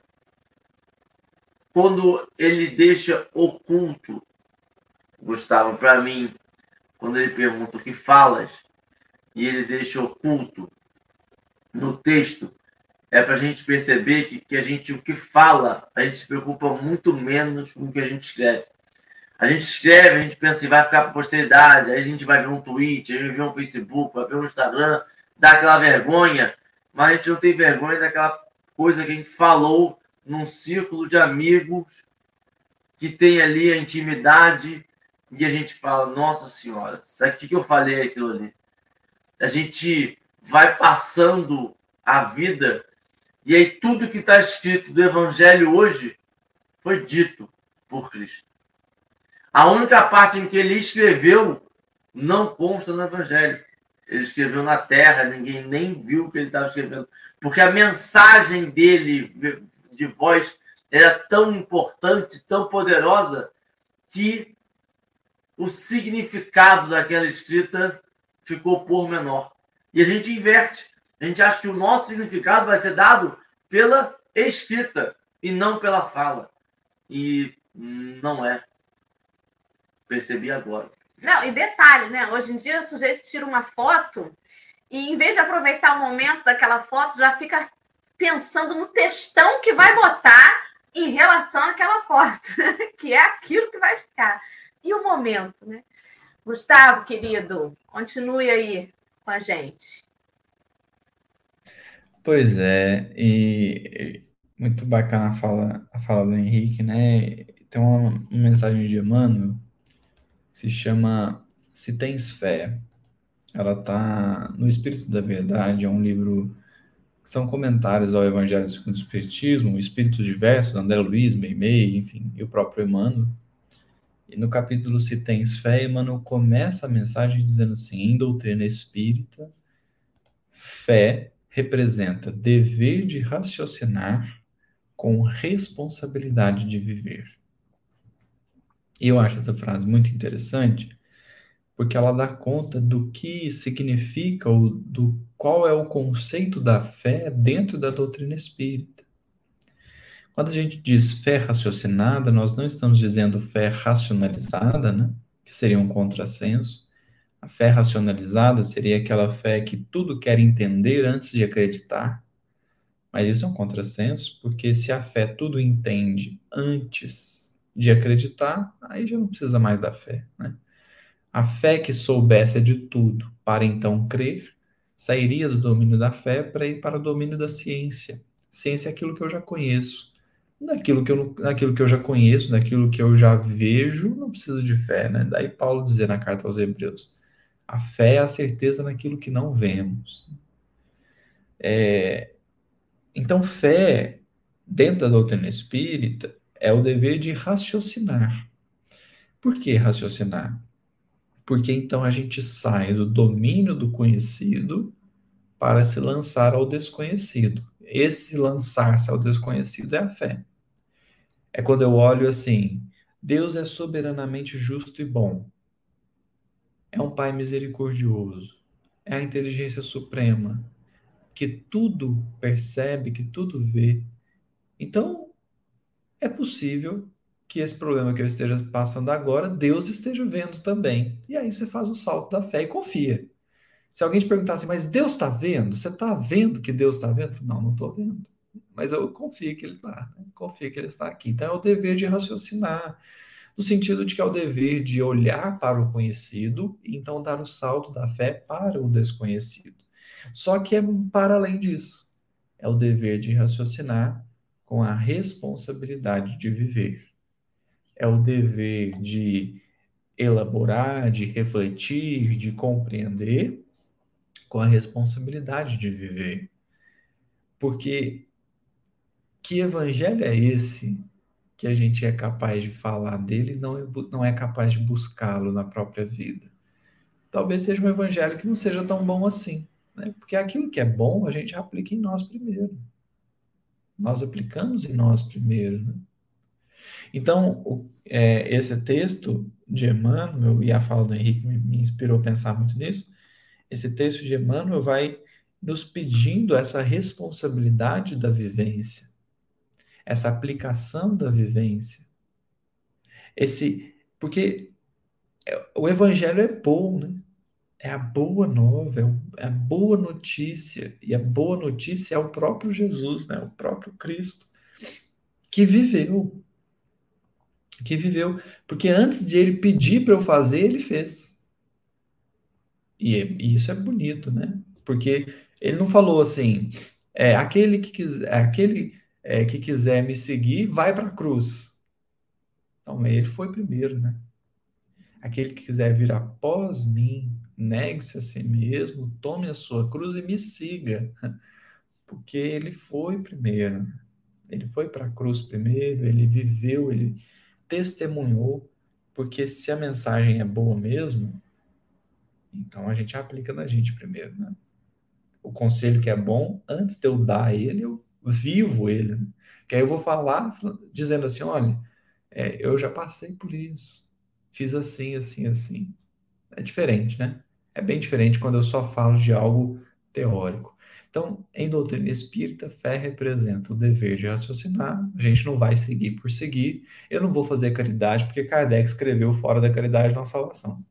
quando ele deixa oculto, Gustavo, para mim, quando ele pergunta o que falas e ele deixa oculto no texto, é para a gente perceber que, que a gente, o que fala, a gente se preocupa muito menos com o que a gente escreve. A gente escreve, a gente pensa que vai ficar para posteridade, aí a gente vai ver um tweet, aí vai ver um Facebook, vai ver um Instagram, dá aquela vergonha, mas a gente não tem vergonha daquela coisa que a gente falou num círculo de amigos que tem ali a intimidade e a gente fala, nossa senhora, sabe o que eu falei aquilo ali? A gente vai passando a vida e aí tudo que está escrito do Evangelho hoje foi dito por Cristo. A única parte em que ele escreveu não consta no Evangelho. Ele escreveu na terra, ninguém nem viu o que ele estava escrevendo. Porque a mensagem dele de voz era tão importante, tão poderosa, que o significado daquela escrita ficou por menor. E a gente inverte. A gente acha que o nosso significado vai ser dado pela escrita e não pela fala. E não é. Percebi agora. Não, e detalhe, né? Hoje em dia o sujeito tira uma foto e em vez de aproveitar o momento daquela foto, já fica pensando no textão que vai botar em relação àquela foto, <laughs> que é aquilo que vai ficar e o momento, né? Gustavo, querido, continue aí com a gente. Pois é, e muito bacana a fala, a fala do Henrique, né? Tem uma, mensagem de Emmanuel que se chama Se Tens Fé. Ela está no Espírito da Verdade, é um livro que são comentários ao Evangelho segundo o Espiritismo, Espíritos Diversos, André Luiz, Meimei, enfim, e o próprio Emmanuel. E no capítulo Se Tens Fé, Emmanuel começa a mensagem dizendo assim, em doutrina espírita, fé representa dever de raciocinar com responsabilidade de viver. E eu acho essa frase muito interessante, porque ela dá conta do que significa, ou do qual é o conceito da fé dentro da doutrina espírita. Quando a gente diz fé raciocinada, nós não estamos dizendo fé racionalizada, né? que seria um contrassenso, a fé racionalizada seria aquela fé que tudo quer entender antes de acreditar. Mas isso é um contrassenso, porque se a fé tudo entende antes de acreditar, aí já não precisa mais da fé. Né? A fé que soubesse de tudo para então crer, sairia do domínio da fé para ir para o domínio da ciência. Ciência é aquilo que eu já conheço. Naquilo que eu, naquilo que eu já conheço, naquilo que eu já vejo, não preciso de fé. Né? Daí Paulo dizer na carta aos Hebreus a fé é a certeza naquilo que não vemos. É, então, fé, dentro da doutrina espírita, é o dever de raciocinar. Por que raciocinar? Porque então a gente sai do domínio do conhecido para se lançar ao desconhecido. Esse lançar-se ao desconhecido é a fé. É quando eu olho assim: Deus é soberanamente justo e bom é um Pai misericordioso, é a inteligência suprema, que tudo percebe, que tudo vê. Então, é possível que esse problema que eu esteja passando agora, Deus esteja vendo também. E aí você faz o salto da fé e confia. Se alguém te perguntasse, mas Deus está vendo? Você está vendo que Deus está vendo? Não, não estou vendo. Mas eu confio que Ele está. Né? Confio que Ele está aqui. Então é o dever de raciocinar, no sentido de que é o dever de olhar para o conhecido e então dar o salto da fé para o desconhecido. Só que é para além disso. É o dever de raciocinar com a responsabilidade de viver. É o dever de elaborar, de refletir, de compreender com a responsabilidade de viver. Porque que evangelho é esse que a gente é capaz de falar dele não é, não é capaz de buscá-lo na própria vida. Talvez seja um evangelho que não seja tão bom assim, né? porque aquilo que é bom a gente aplica em nós primeiro. Nós aplicamos em nós primeiro. Né? Então, o, é, esse texto de Emmanuel, e a fala do Henrique me, me inspirou a pensar muito nisso, esse texto de Emmanuel vai nos pedindo essa responsabilidade da vivência essa aplicação da vivência. Esse, porque o evangelho é bom, né? É a boa nova, é, é a boa notícia. E a boa notícia é o próprio Jesus, né? O próprio Cristo que viveu. Que viveu, porque antes de ele pedir para eu fazer, ele fez. E, e, isso é bonito, né? Porque ele não falou assim, é aquele que quiser, aquele é, que quiser me seguir, vai para a cruz. Então, ele foi primeiro, né? Aquele que quiser vir após mim, negue-se a si mesmo, tome a sua cruz e me siga. <laughs> Porque ele foi primeiro. Ele foi para a cruz primeiro, ele viveu, ele testemunhou. Porque se a mensagem é boa mesmo, então a gente aplica na gente primeiro, né? O conselho que é bom, antes de eu dar ele, eu vivo ele. Né? Que aí eu vou falar dizendo assim: olha, é, eu já passei por isso, fiz assim, assim, assim. É diferente, né? É bem diferente quando eu só falo de algo teórico. Então, em doutrina espírita, fé representa o dever de raciocinar. A gente não vai seguir por seguir. Eu não vou fazer caridade porque Kardec escreveu fora da caridade não salvação.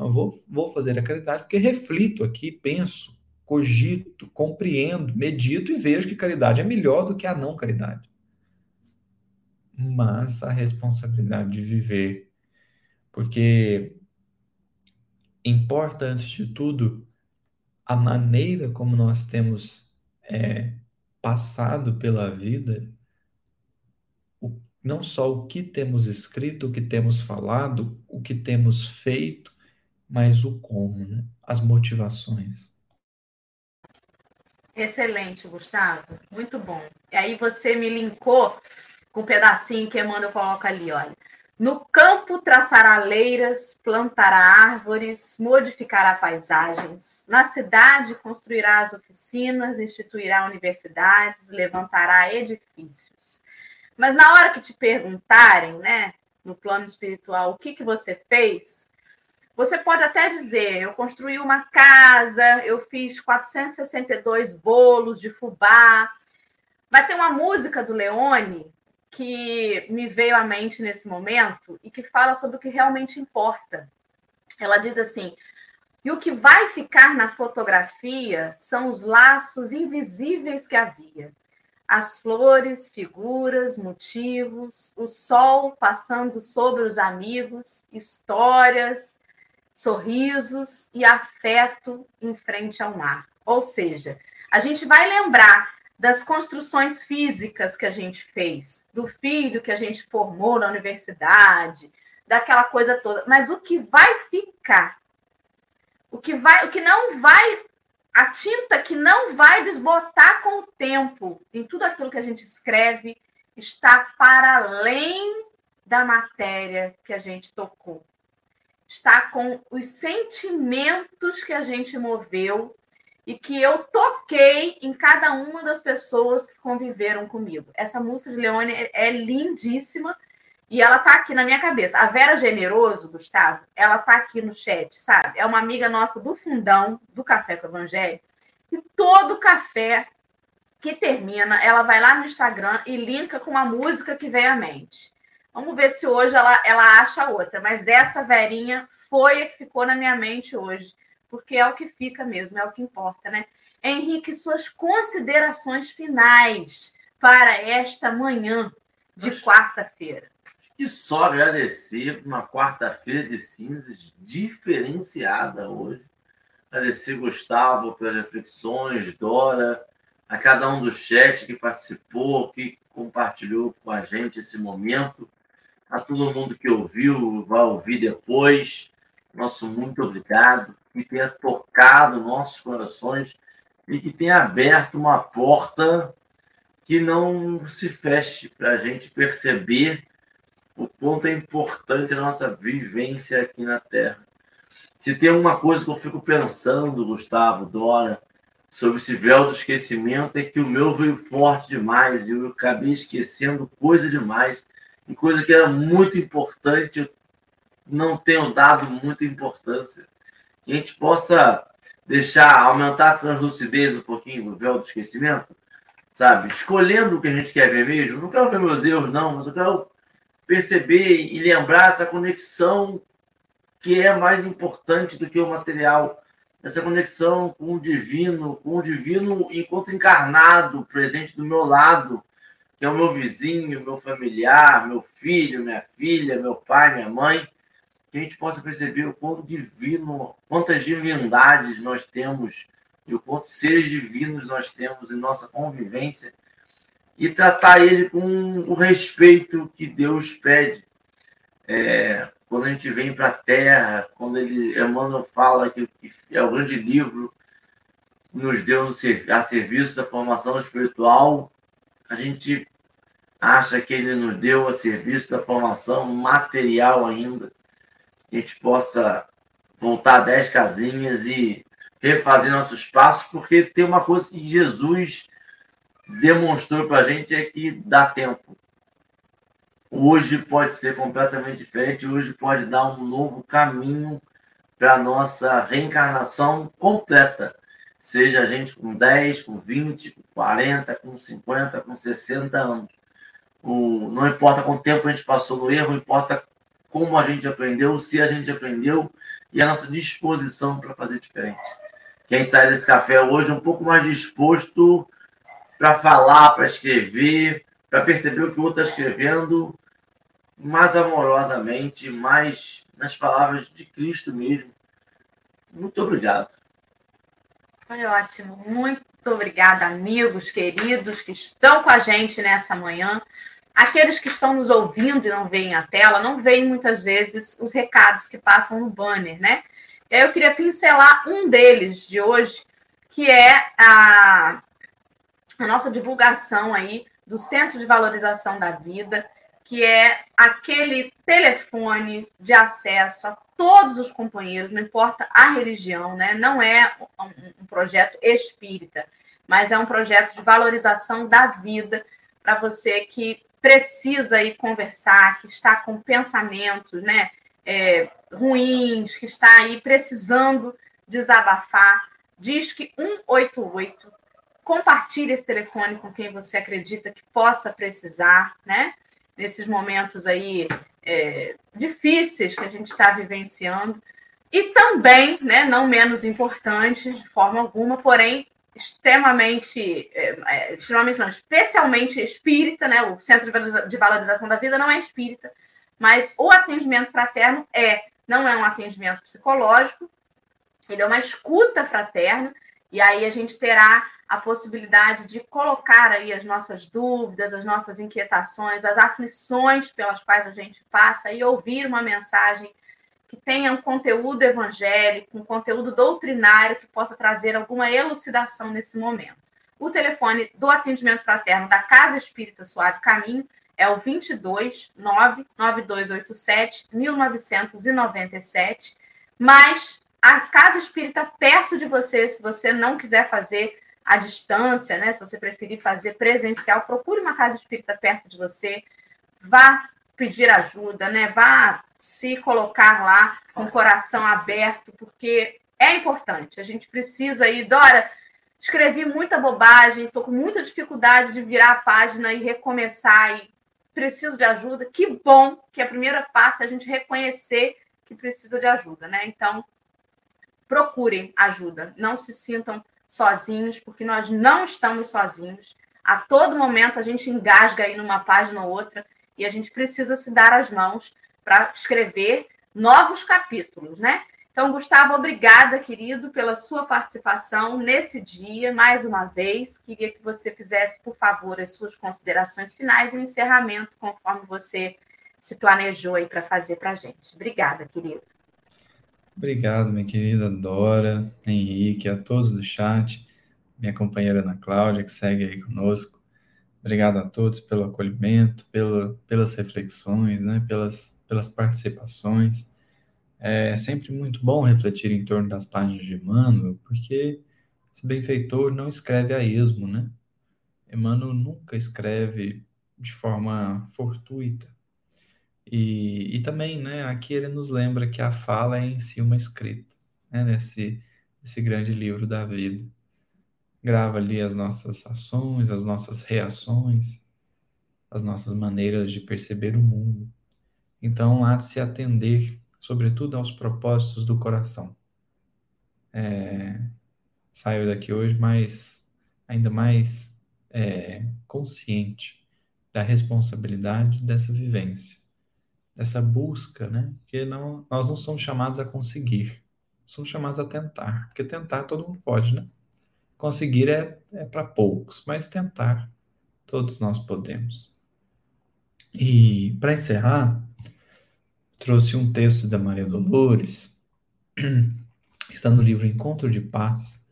Não vou, vou fazer a caridade porque reflito aqui, penso cogito, compreendo, medito e vejo que caridade é melhor do que a não caridade. Mas a responsabilidade de viver, porque importa antes de tudo a maneira como nós temos é, passado pela vida, o, não só o que temos escrito, o que temos falado, o que temos feito, mas o como, né? as motivações. Excelente, Gustavo. Muito bom. E aí você me linkou com um pedacinho que Emmanuel coloca ali, olha. No campo traçará leiras, plantará árvores, modificará paisagens. Na cidade construirá as oficinas, instituirá universidades, levantará edifícios. Mas na hora que te perguntarem, né, no plano espiritual, o que, que você fez, você pode até dizer: eu construí uma casa, eu fiz 462 bolos de fubá. Vai ter uma música do Leone que me veio à mente nesse momento e que fala sobre o que realmente importa. Ela diz assim: e o que vai ficar na fotografia são os laços invisíveis que havia. As flores, figuras, motivos, o sol passando sobre os amigos, histórias, sorrisos e afeto em frente ao mar. Ou seja, a gente vai lembrar das construções físicas que a gente fez, do filho que a gente formou na universidade, daquela coisa toda, mas o que vai ficar, o que vai, o que não vai, a tinta que não vai desbotar com o tempo em tudo aquilo que a gente escreve está para além da matéria que a gente tocou está com os sentimentos que a gente moveu e que eu toquei em cada uma das pessoas que conviveram comigo. Essa música de Leone é, é lindíssima e ela tá aqui na minha cabeça. A Vera Generoso, Gustavo, ela tá aqui no chat, sabe? É uma amiga nossa do fundão do Café com o Evangelho. E todo café que termina, ela vai lá no Instagram e linka com uma música que vem à mente. Vamos ver se hoje ela, ela acha outra. Mas essa verinha foi a que ficou na minha mente hoje, porque é o que fica mesmo, é o que importa, né? Henrique, suas considerações finais para esta manhã de quarta-feira. Que só agradecer uma quarta-feira de cinzas diferenciada hoje. Agradecer Gustavo pelas reflexões, Dora, a cada um do chat que participou, que compartilhou com a gente esse momento a todo mundo que ouviu, vai ouvir depois. Nosso muito obrigado, que tenha tocado nossos corações e que tenha aberto uma porta que não se feche para a gente perceber o quanto é importante a nossa vivência aqui na Terra. Se tem uma coisa que eu fico pensando, Gustavo, Dora, sobre esse véu do esquecimento, é que o meu veio forte demais e eu acabei esquecendo coisa demais e coisa que era muito importante, não tenho dado muita importância. Que a gente possa deixar, aumentar a translucidez um pouquinho do véu do esquecimento, sabe? Escolhendo o que a gente quer ver mesmo. Não quero ver meus erros, não, mas eu quero perceber e lembrar essa conexão que é mais importante do que o material. Essa conexão com o divino, com o divino enquanto encarnado, presente do meu lado, é o meu vizinho, meu familiar, meu filho, minha filha, meu pai, minha mãe, que a gente possa perceber o quanto divino, quantas divindades nós temos e o quanto seres divinos nós temos em nossa convivência e tratar ele com o respeito que Deus pede. É, quando a gente vem para a Terra, quando ele, Emmanuel fala que, que é o grande livro nos deu a serviço da formação espiritual, a gente acha que ele nos deu a serviço da formação material ainda, que a gente possa voltar dez casinhas e refazer nossos passos, porque tem uma coisa que Jesus demonstrou para a gente é que dá tempo. Hoje pode ser completamente diferente, hoje pode dar um novo caminho para a nossa reencarnação completa seja a gente com 10, com 20, com 40, com 50, com 60 anos. O, não importa quanto tempo a gente passou no erro, importa como a gente aprendeu, se a gente aprendeu e a nossa disposição para fazer diferente. Que a gente sai desse café hoje um pouco mais disposto para falar, para escrever, para perceber o que o outro está escrevendo mais amorosamente, mais nas palavras de Cristo mesmo. Muito obrigado. Foi ótimo. Muito obrigada, amigos queridos que estão com a gente nessa manhã. Aqueles que estão nos ouvindo e não veem a tela, não veem muitas vezes os recados que passam no banner, né? Eu queria pincelar um deles de hoje, que é a, a nossa divulgação aí do Centro de Valorização da Vida, que é aquele telefone de acesso a todos os companheiros, não importa a religião, né? Não é um, projeto espírita, mas é um projeto de valorização da vida para você que precisa ir conversar, que está com pensamentos, né? É, ruins, que está aí precisando desabafar, diz que 188 compartilhe esse telefone com quem você acredita que possa precisar, né? Nesses momentos aí é, difíceis que a gente está vivenciando. E também, né, não menos importante, de forma alguma, porém extremamente, é, é extremamente não, especialmente espírita, né? O Centro de Valorização da Vida não é espírita, mas o atendimento fraterno é, não é um atendimento psicológico, ele é uma escuta fraterna, e aí a gente terá a possibilidade de colocar aí as nossas dúvidas, as nossas inquietações, as aflições pelas quais a gente passa e ouvir uma mensagem que tenha um conteúdo evangélico, um conteúdo doutrinário que possa trazer alguma elucidação nesse momento. O telefone do atendimento fraterno da Casa Espírita Suave Caminho é o 22 99287 1997, mas a Casa Espírita perto de você, se você não quiser fazer à distância, né? Se você preferir fazer presencial, procure uma casa espírita perto de você, vá pedir ajuda, né? Vá se colocar lá com o coração aberto, porque é importante. A gente precisa aí, Dora, escrevi muita bobagem, estou com muita dificuldade de virar a página e recomeçar e preciso de ajuda. Que bom que a primeira passo é a gente reconhecer que precisa de ajuda, né? Então, procurem ajuda, não se sintam sozinhos, porque nós não estamos sozinhos. A todo momento a gente engasga aí numa página ou outra e a gente precisa se dar as mãos para escrever novos capítulos, né? Então, Gustavo, obrigada, querido, pela sua participação nesse dia, mais uma vez. Queria que você fizesse, por favor, as suas considerações finais e o encerramento, conforme você se planejou aí para fazer para a gente. Obrigada, querido. Obrigado, minha querida Dora, Henrique, a todos do chat, minha companheira Ana Cláudia, que segue aí conosco. Obrigado a todos pelo acolhimento, pelas reflexões, né, pelas, pelas participações. É sempre muito bom refletir em torno das páginas de Emmanuel, porque esse benfeitor não escreve a esmo, né? Emmanuel nunca escreve de forma fortuita. E, e também, né, aqui ele nos lembra que a fala é em si uma escrita, né, nesse, nesse grande livro da vida. Grava ali as nossas ações, as nossas reações, as nossas maneiras de perceber o mundo. Então, há de se atender, sobretudo, aos propósitos do coração. É, saio daqui hoje mais, ainda mais é, consciente da responsabilidade dessa vivência essa busca, né? Porque não, nós não somos chamados a conseguir, somos chamados a tentar, porque tentar todo mundo pode, né? Conseguir é, é para poucos, mas tentar todos nós podemos. E para encerrar, trouxe um texto da Maria Dolores, <clears throat> está no livro Encontro de Paz.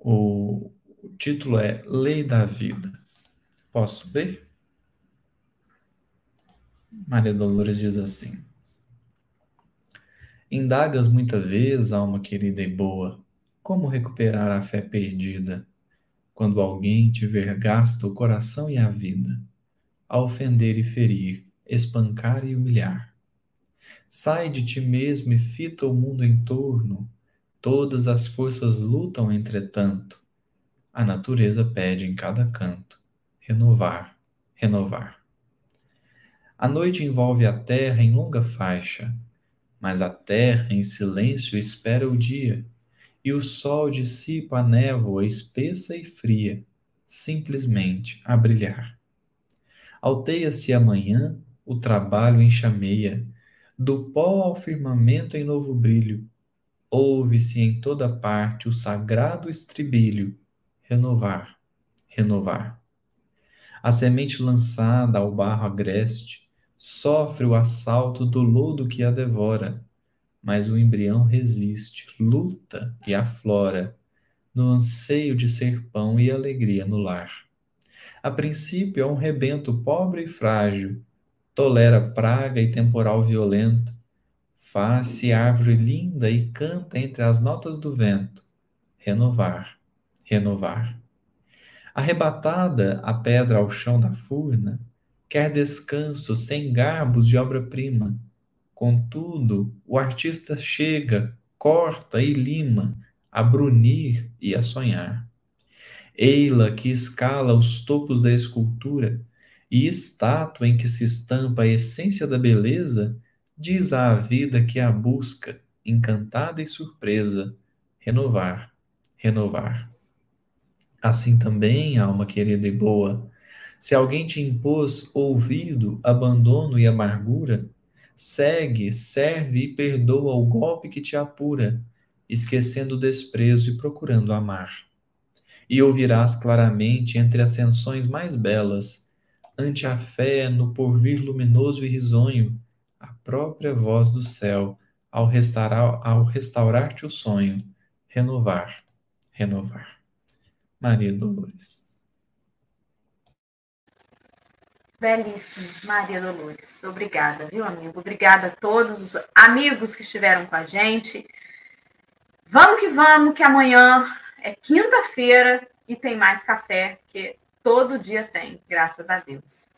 O, o título é Lei da Vida. Posso ver? Maria Dolores diz assim: Indagas muita vez, alma querida e boa, como recuperar a fé perdida quando alguém tiver gasto o coração e a vida, a ofender e ferir, espancar e humilhar. Sai de ti mesmo e fita o mundo em torno, todas as forças lutam entretanto. A natureza pede em cada canto renovar, renovar. A noite envolve a terra em longa faixa, mas a terra em silêncio espera o dia, e o sol dissipa a névoa espessa e fria, simplesmente a brilhar. Alteia-se amanhã, o trabalho enxameia, do pó ao firmamento em novo brilho, ouve-se em toda parte o sagrado estribilho: renovar, renovar. A semente lançada ao barro agreste sofre o assalto do lodo que a devora, mas o embrião resiste, luta e aflora, no anseio de ser pão e alegria no lar. A princípio é um rebento pobre e frágil, tolera praga e temporal violento, faz-se árvore linda e canta entre as notas do vento. Renovar, renovar. Arrebatada a pedra ao chão da furna, quer descanso sem garbos de obra-prima. Contudo, o artista chega, corta e lima, a brunir e a sonhar. Eila que escala os topos da escultura, e estátua em que se estampa a essência da beleza, diz à vida que a busca, encantada e surpresa, renovar, renovar. Assim também, alma querida e boa, se alguém te impôs ouvido, abandono e amargura, segue, serve e perdoa o golpe que te apura, esquecendo o desprezo e procurando amar. E ouvirás claramente entre ascensões mais belas, ante a fé no porvir luminoso e risonho, a própria voz do céu ao restaurar ao restaurar-te o sonho, renovar, renovar. Maria Dolores. Belíssimo, Maria Dolores. Obrigada, viu, amigo? Obrigada a todos os amigos que estiveram com a gente. Vamos que vamos, que amanhã é quinta-feira e tem mais café, que todo dia tem, graças a Deus.